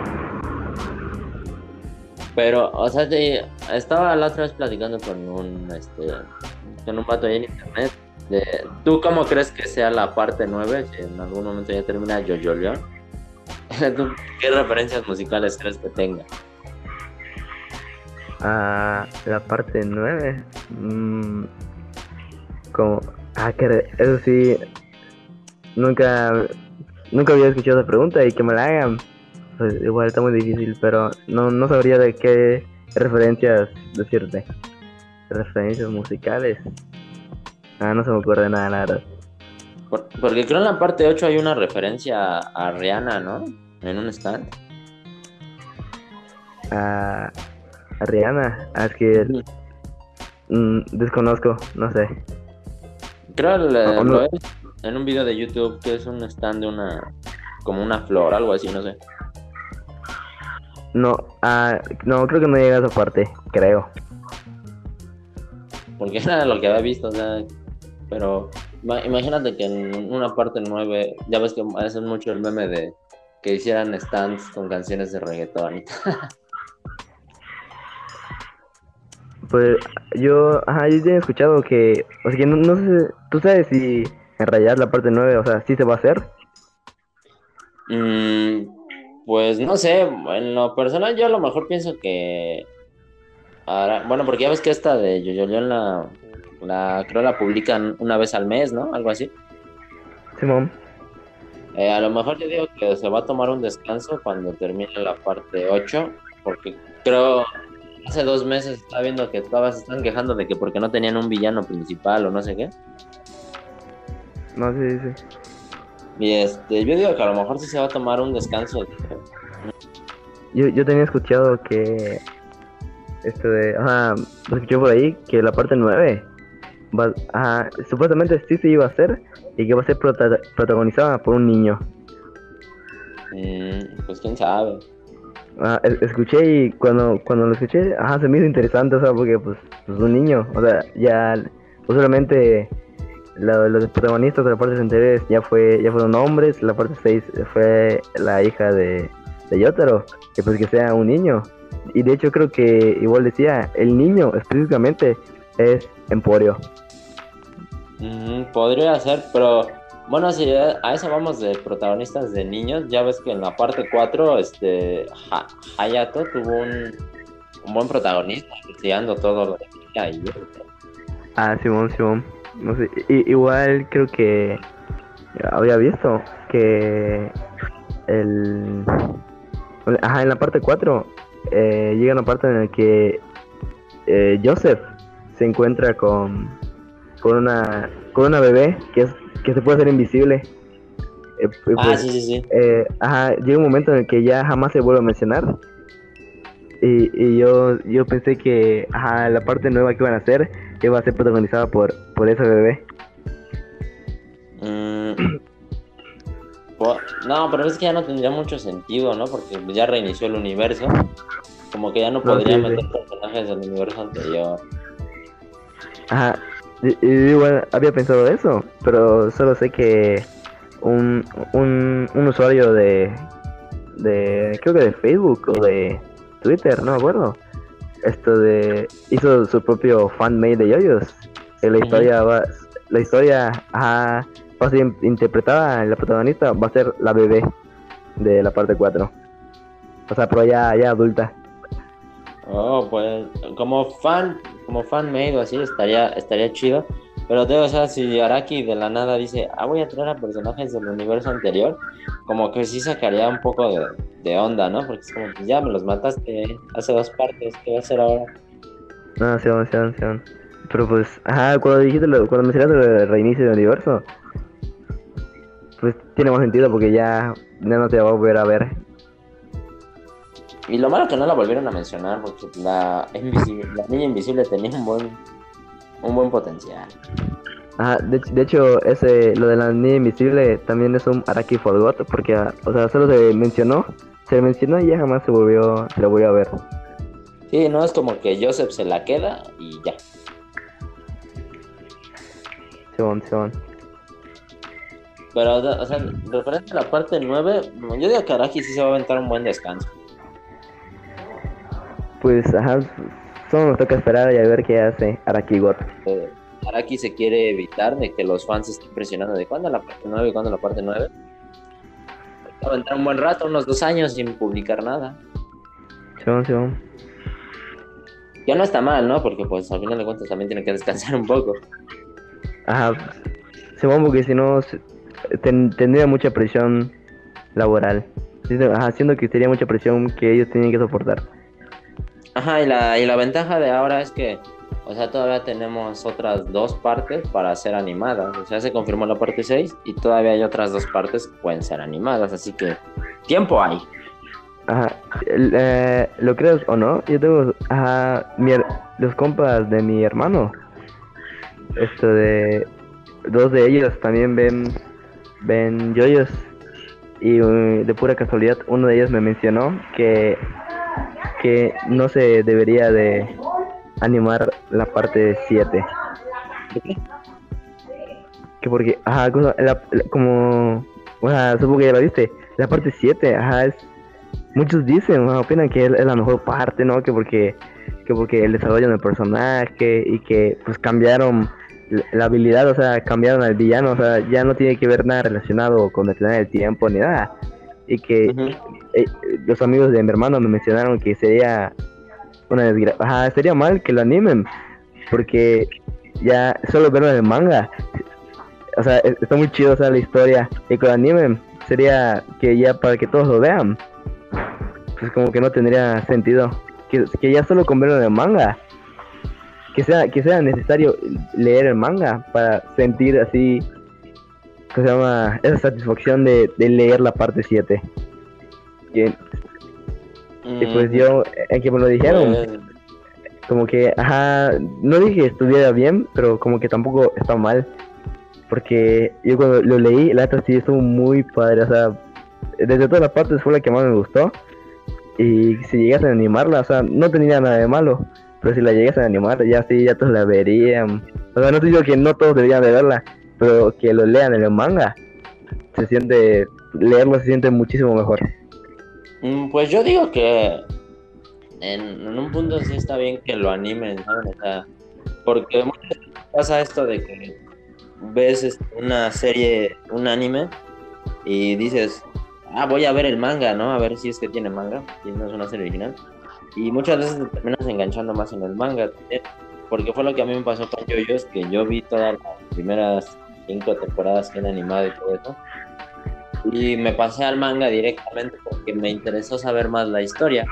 Pero, o sea, te- estaba la otra vez platicando con un, este, con un pato ahí en internet. De, ¿Tú cómo crees que sea la parte 9? Si en algún momento ya termina Jojo León. ¿Tú ¿Qué referencias musicales crees que tenga? Ah, la parte 9. Mm, como. Ah, que eso sí. Nunca. Nunca había escuchado esa pregunta y que me la hagan. Pues igual está muy difícil, pero no, no sabría de qué referencias decirte. Referencias musicales. Ah, no se me ocurre nada, la verdad. Por- porque creo en la parte 8 hay una referencia a Rihanna, ¿no? En un stand. A, a Rihanna. Ah, es que. mm, desconozco, no sé. Creo el, Ah, no. lo es en un video de YouTube que es un stand de una. como una flor, algo así, no sé. No, ah, no, creo que no llega a esa parte, creo. Porque era lo que había visto, o sea. Pero ima- imagínate que en una parte 9, ya ves que hacen mucho el meme de que hicieran stands con canciones de reggaetón. Pues yo, ajá, yo he escuchado que, o sea que no, no sé, tú sabes si en rayar la parte 9, o sea, sí se va a hacer. Mm, pues no sé, en lo personal yo a lo mejor pienso que ahora, bueno, porque ya ves que esta de Yoyo León la, la creo la publican una vez al mes, ¿no? Algo así. Simón. Eh, a lo mejor yo digo que se va a tomar un descanso cuando termine la parte 8, porque creo hace dos meses estaba viendo que todas se están quejando de que porque no tenían un villano principal o no sé qué. No sí, sí. Y este, yo digo que a lo mejor sí se va a tomar un descanso. Yo, yo tenía escuchado que, este de, ajá, lo escuché por ahí, que la parte 9, va, ajá, supuestamente sí se iba a hacer y que va a ser prota- protagonizada por un niño. Mm, pues quién sabe. Ah, es- escuché y cuando, cuando lo escuché, ajá, se me hizo interesante, o sea, porque pues, pues un niño, o sea, ya posiblemente lo- los protagonistas de la parte anteriores ya fue, ya fueron hombres, la parte 6 fue la hija de, de Yotaro, que pues que sea un niño. Y de hecho creo que igual decía, el niño específicamente es Emporio. Mm, podría ser, pero bueno, si a eso vamos de protagonistas de niños, ya ves que en la parte 4, este, Ha- Hayato tuvo un, un buen protagonista, investigando todo lo ella y Ah, Simón, Simón. No sé, igual creo que había visto que el... Ajá, en la parte 4 eh, llega una parte en la que eh, Joseph se encuentra con, con una con una bebé que es que se puede hacer invisible. Eh, y Ah, pues, sí, sí, sí. ajá, llega un momento en el que ya jamás se vuelve a mencionar. Y, y yo, yo pensé que ajá, la parte nueva que iban a hacer iba a ser protagonizada por, por ese bebé. Mm, No, pero es que ya no tendría mucho sentido, ¿no? Porque ya reinició el universo. Como que ya no podría meter personajes del universo anterior. Ajá. Y, igual había pensado eso, pero solo sé que un, un, un usuario de, de, creo que de Facebook o de Twitter, no me acuerdo, esto de, hizo su propio fanmade de yoyos. La historia va, la historia va a ser interpretada, la protagonista va a ser la bebé de la parte 4. O sea, pero ya, ya adulta. Oh, pues como fan, como fan made o así estaría, estaría chido. Pero te o sea, si Araki de la nada dice, ah, voy a traer a personajes del universo anterior, como que sí sacaría un poco de, onda, ¿no? Porque es como, pues ya me los mataste hace dos partes, ¿qué va a hacer ahora? No, sí, sí, sí. Pero pues, ajá, cuando dijiste, lo, cuando mencionaste el reinicio del universo, pues tiene más sentido porque ya, ya no te va a volver a ver y lo malo que no la volvieron a mencionar, porque la, la niña invisible tenía un buen, un buen potencial. Ajá, de, hecho, ese, lo de la niña invisible también es un Araki Forgot, porque, o sea, solo se mencionó, se mencionó y ya jamás se volvió, se lo volvió a ver. Sí, no es como que Joseph se la queda y ya. Simón, Simón. Pero, o sea, referente a la parte 9, yo digo que Araki sí se va a aventar un buen descanso pues, ajá, solo nos toca esperar y a ver qué hace Araki God. Eh, Araki se quiere evitar de que los fans estén presionando de cuándo la parte 9 y cuándo la parte 9. Va a entrar un buen rato, unos dos años sin publicar nada. Sí, sí. Ya no está mal, ¿no? Porque pues al final de cuentas también tiene que descansar un poco. Ajá, sí, porque si no tendría mucha presión laboral. Ajá, siendo que sería mucha presión que ellos tienen que soportar. Ajá, y la, y la ventaja de ahora es que, o sea, todavía tenemos otras dos partes para ser animadas. O sea, se confirmó la parte 6 y todavía hay otras dos partes que pueden ser animadas. Así que, tiempo hay. Ajá, eh, ¿lo crees o no? Yo tengo, ajá, los compas de mi hermano. Esto de, dos de ellos también ven, ven yoyos. Y uh, de pura casualidad, uno de ellos me mencionó que que no se debería de animar la parte 7. Que porque, ajá, como, o sea, supongo que ya la viste, la parte 7, ajá, es, muchos dicen, opinan que es, la mejor parte, ¿no? Que porque, que porque el desarrollo del personaje y que pues cambiaron la habilidad, o sea, cambiaron al villano, o sea, ya no tiene que ver nada relacionado con detener el tiempo ni nada. Y que eh, los amigos de mi hermano me mencionaron que sería una desgracia. sería mal que lo animen, porque ya solo verlo en el manga, o sea, está muy chido, o sea, la historia, y que lo animen sería que ya para que todos lo vean, pues como que no tendría sentido, que, ya solo con verlo en el manga, que sea, que sea necesario leer el manga para sentir así, que se llama, esa satisfacción de, de leer la parte 7. Y pues yo, en que me lo dijeron, pues, como que, ajá, no dije que estuviera bien, pero como que tampoco está mal. Porque yo cuando lo leí, la neta sí estuvo muy padre, o sea, desde todas las partes fue la que más me gustó. Y si llegas a animarla, o sea, no tenía nada de malo. Pero si la llegas a animar, ya sí, ya todos la verían. O sea, no te digo que no todos deberían de verla, pero que lo lean en el manga. Se siente, leerlo se siente muchísimo mejor. Mm, pues yo digo que en, un punto sí está bien que lo animen, ¿sabes? O sea, porque pasa esto de que ves este, una serie, un anime, y dices, ah, voy a ver el manga, ¿no? A ver si es que tiene manga, si no es una serie original. Y muchas veces te terminas enganchando más en el manga, porque fue lo que a mí me pasó con JoJo's, que yo vi todas las primeras cinco temporadas que han animado y todo eso y me pasé al manga directamente porque me interesó saber más la historia.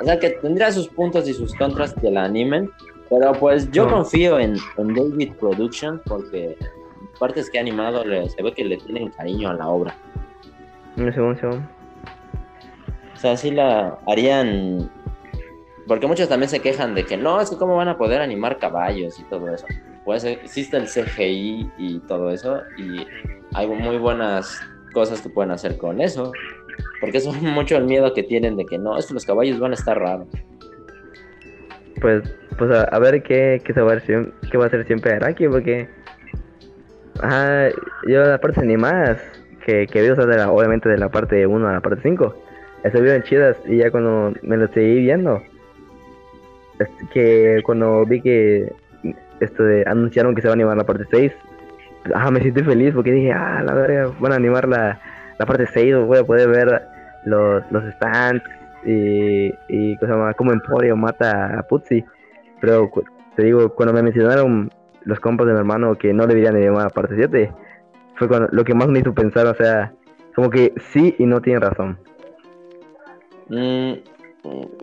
O sea que tendría sus puntos y sus contras que la animen, pero pues yo confío en, David Productions porque partes que ha animado se ve que le tienen cariño a la obra. Un segundo, segundo. O sea, sí la harían. Porque muchos también se quejan de que no, es que cómo van a poder animar caballos y todo eso. Pues existe el CGI y todo eso, y hay muy buenas cosas que pueden hacer con eso. Porque es mucho el miedo que tienen de que no, es que los caballos van a estar raros. Pues, pues a, ver qué, qué, se va a hacer, qué va a hacer siempre Araki, porque. Ajá, yo la parte animadas que, que vi, o obviamente de la parte 1 a la parte 5, eso bien chidas, y ya cuando me lo seguí viendo, es que cuando vi que esto de, anunciaron que se va a animar la parte 6, ajá, me sentí feliz porque dije, ah, la verga, van a animar la, la parte 6, voy a poder ver los, los stands y, y como Emporio mata a Putzi. Pero te digo, cuando me mencionaron los compas de mi hermano que no deberían de llamar a parte 7, fue cuando, lo que más me hizo pensar, o sea, como que sí y no tienen razón. Mm,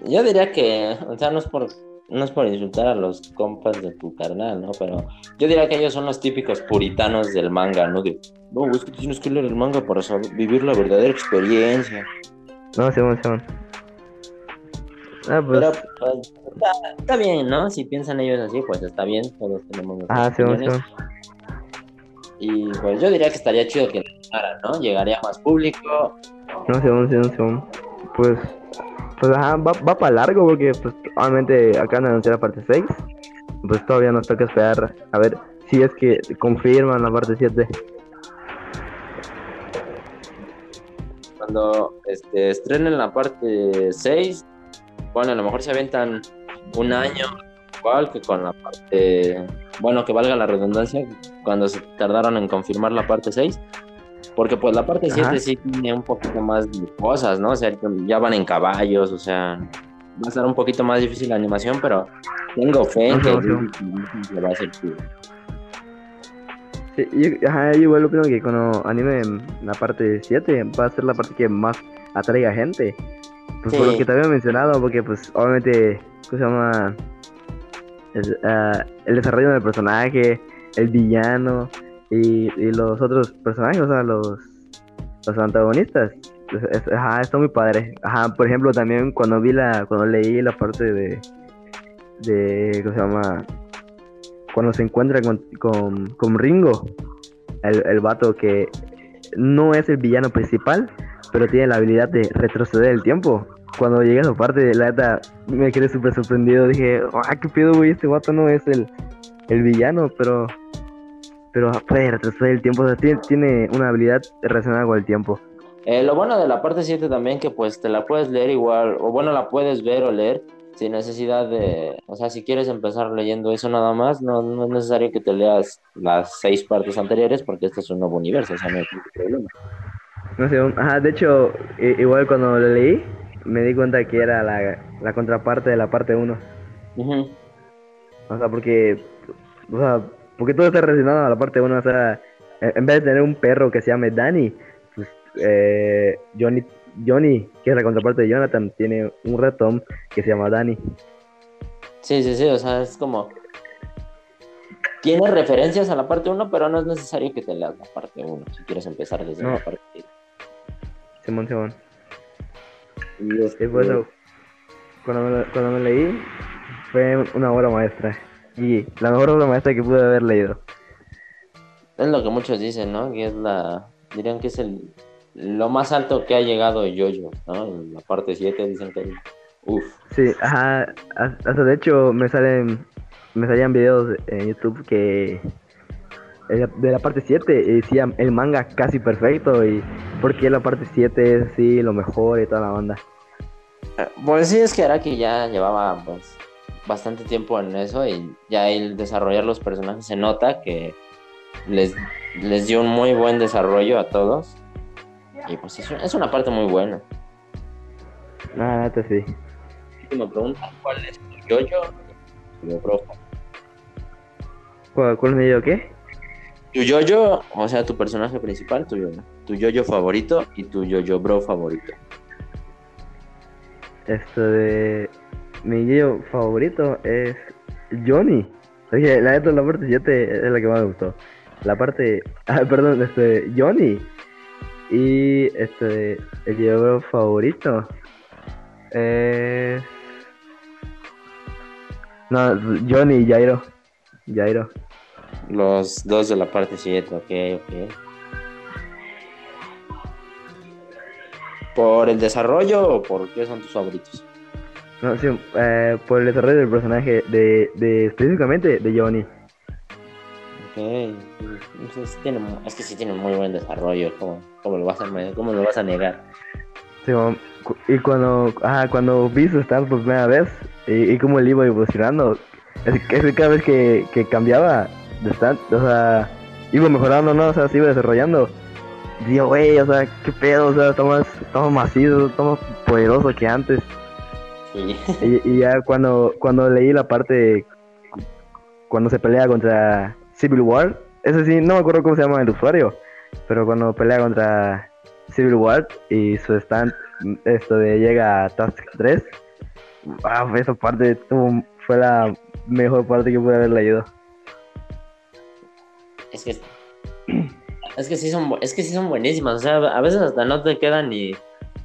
yo diría que, o sea, no es por no es por insultar a los compas de tu carnal, ¿no? Pero yo diría que ellos son los típicos puritanos del manga, ¿no? De, no, es que tienes que leer el manga para saber- vivir la verdadera experiencia. No, Simón, Simón. Ah, pues, Pero pues, está, está bien, ¿no? Si piensan ellos así, pues está bien, todos tenemos ah, opiniones. Simón. Y pues yo diría que estaría chido que ¿no? Llegaría más público. No, Simón, Simón, Simón. Pues, pues ajá, va, va para largo porque, pues, obviamente acaban de anunciar la parte 6. Pues todavía nos toca esperar a ver si es que confirman la parte 7. Cuando este, estrenen la parte 6, bueno, a lo mejor se aventan un año igual que con la parte, bueno, que valga la redundancia, cuando se tardaron en confirmar la parte 6. Porque pues la parte 7 Ajá. sí tiene un poquito más de cosas, ¿no? O sea, ya van en caballos, o sea, va a ser un poquito más difícil la animación, pero tengo fe en que va a ser chido. Sí, yo, ajá, yo igual opino que cuando animen la parte 7 va a ser la parte que más atraiga gente. Pues por lo que te había mencionado, porque pues obviamente, ¿cómo se llama? Ah, el desarrollo del personaje, el villano y, y los otros personajes, o sea, los, los antagonistas. Ajá, está muy padre. Ajá, por ejemplo, también cuando vi la, cuando leí la parte de, de, ¿cómo se llama? Cuando se encuentra con, con, con Ringo, el, el vato que no es el villano principal, pero tiene la habilidad de retroceder el tiempo. Cuando llegué a esa parte, la neta, me quedé súper sorprendido. Dije, ah, qué pedo, güey, este vato no es el, el villano, pero pero puede retroceder el tiempo. O sea, tiene, tiene una habilidad relacionada con el tiempo. Eh, lo bueno de la parte 7 también que pues te la puedes leer igual, o bueno, la puedes ver o leer sin necesidad de, o sea, si quieres empezar leyendo eso nada más, no, no es necesario que te leas las seis partes anteriores porque este es un nuevo universo, o sea, no hay problema. No sé, un- ajá, de hecho, igual cuando lo leí, me di cuenta que era la, la contraparte de la parte 1. Ujú. O sea, porque, o sea, porque todo está relacionado a la parte 1. O sea, en vez de tener un perro que se llame Danny, pues eh, Johnny, Johnny, que es la contraparte de Jonathan, tiene un ratón que se llama Danny. Sí, sí, sí, o sea, es como... Tiene referencias a la parte 1, pero no es necesario que te leas la parte 1 si quieres empezar desde No. la parte 1. Simón, Simón. Y este, por eso, cuando me, lo- cuando me leí, fue una obra maestra. Y la mejor obra maestra que pude haber leído. Es lo que muchos dicen, ¿no? Que es la... Dirían que es el... Lo más alto que ha llegado Yoyo, ¿no? En la parte 7 dicen que... Uf. Sí, ajá, ha- hasta de hecho me salen, me salían videos en YouTube que de la- parte 7 decían el manga casi perfecto y porque la parte 7 es sí lo mejor y toda la banda. Pues sí, es que Araki ya llevaba pues, bastante tiempo en eso y ya el desarrollar los personajes se nota que les, les dio un muy buen desarrollo a todos. Y pues es, un- es una parte muy buena. Nada, neta sí. Si me preguntan cuál es tu yoyo, yo creo ¿Cuál, cuál me dio qué? tu yoyo, o sea, tu personaje principal, tu yoyo, tu yoyo favorito y tu yoyo bro favorito. Esto de mi guillo favorito es Johnny. Oye, la neta la parte 7 es la que más me gustó. La parte, ah, perdón, este Johnny y este el guillo favorito es no Johnny y Jairo. Jairo. Los dos de la parte 7, ok, ok. ¿Por el desarrollo o por qué son tus favoritos? No, sí, eh, por el desarrollo del personaje, de, de específicamente de Johnny. Ok, entonces tiene, es que sí tiene un muy buen desarrollo, ¿cómo, cómo lo, vas a, cómo lo vas a negar? Sí, y cuando, ah, cuando vi su stand por primera vez y, y cómo él iba evolucionando, es, que cada vez que, que cambiaba de stand, o sea, iba mejorando, ¿no? O sea, se iba desarrollando. Digo, güey, o sea, qué pedo, o sea, está más, está más macizo, está más poderoso que antes. Y, y ya cuando, cuando leí la parte, cuando se pelea contra Civil War, ese sí, no me acuerdo cómo se llama el usuario, pero cuando pelea contra Civil War y su stand, esto de llega a Task 3, ah, esa parte fue la mejor parte que pude haber leído. Es que es que sí son es que sí son buenísimas, o sea, a veces hasta no te quedan ni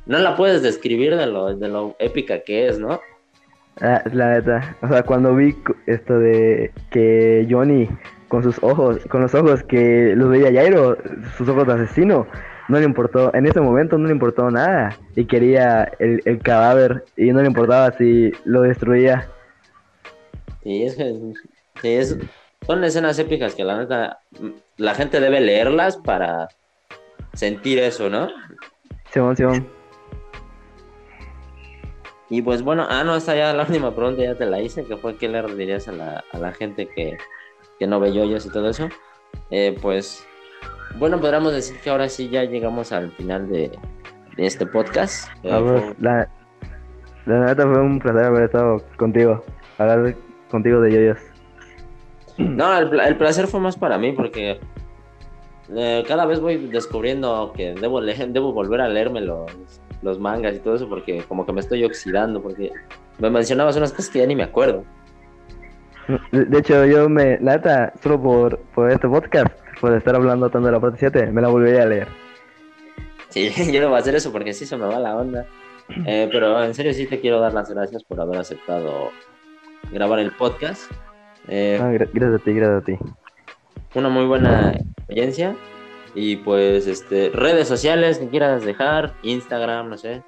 no la puedes describir de lo de lo épica que es, ¿no? Ah, la neta, o sea, cuando vi esto de que Johnny con sus ojos, con los ojos que los veía Jairo, sus ojos de asesino, no le importó, en ese momento no le importó nada y quería el, el cadáver y no le importaba si lo destruía. Sí, es que sí, es, son escenas épicas que la neta la gente debe leerlas para sentir eso, ¿no? Simón, Simón. Y pues bueno, ah, no, esta ya la última pregunta ya te la hice, que fue qué le dirías a la, a la gente que, que no ve yoyos y todo eso. Eh, pues bueno, podríamos decir que ahora sí ya llegamos al final de, de este podcast. Eh, fue- la, la neta fue un placer haber estado contigo, hablar contigo de yoyos. No, el, el placer fue más para mí porque eh, cada vez voy descubriendo que debo leer, debo volver a leerme los, mangas y todo eso porque como que me estoy oxidando porque me mencionabas unas cosas que ya ni me acuerdo. De, hecho, yo me, la neta, solo por, por este podcast, por estar hablando tanto de la parte 7, me la volvería a leer. Sí, yo debo hacer eso porque sí se me va la onda. Eh, pero en serio sí te quiero dar las gracias por haber aceptado grabar el podcast. Eh, Ah, gra- gracias a ti, gracias a ti. una muy buena experiencia. Y pues, este, redes sociales que quieras dejar, Instagram, no sé.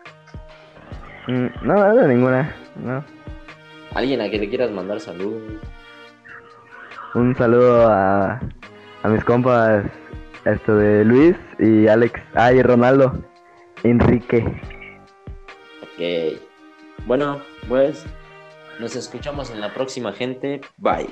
Mm, no, nada, ninguna. No. Alguien a quien le quieras mandar saludos. Un saludo a, a mis compas esto de Luis y Alex. Ah, y Ronaldo. Enrique. Ok. Bueno, pues nos escuchamos en la próxima, gente. Bye.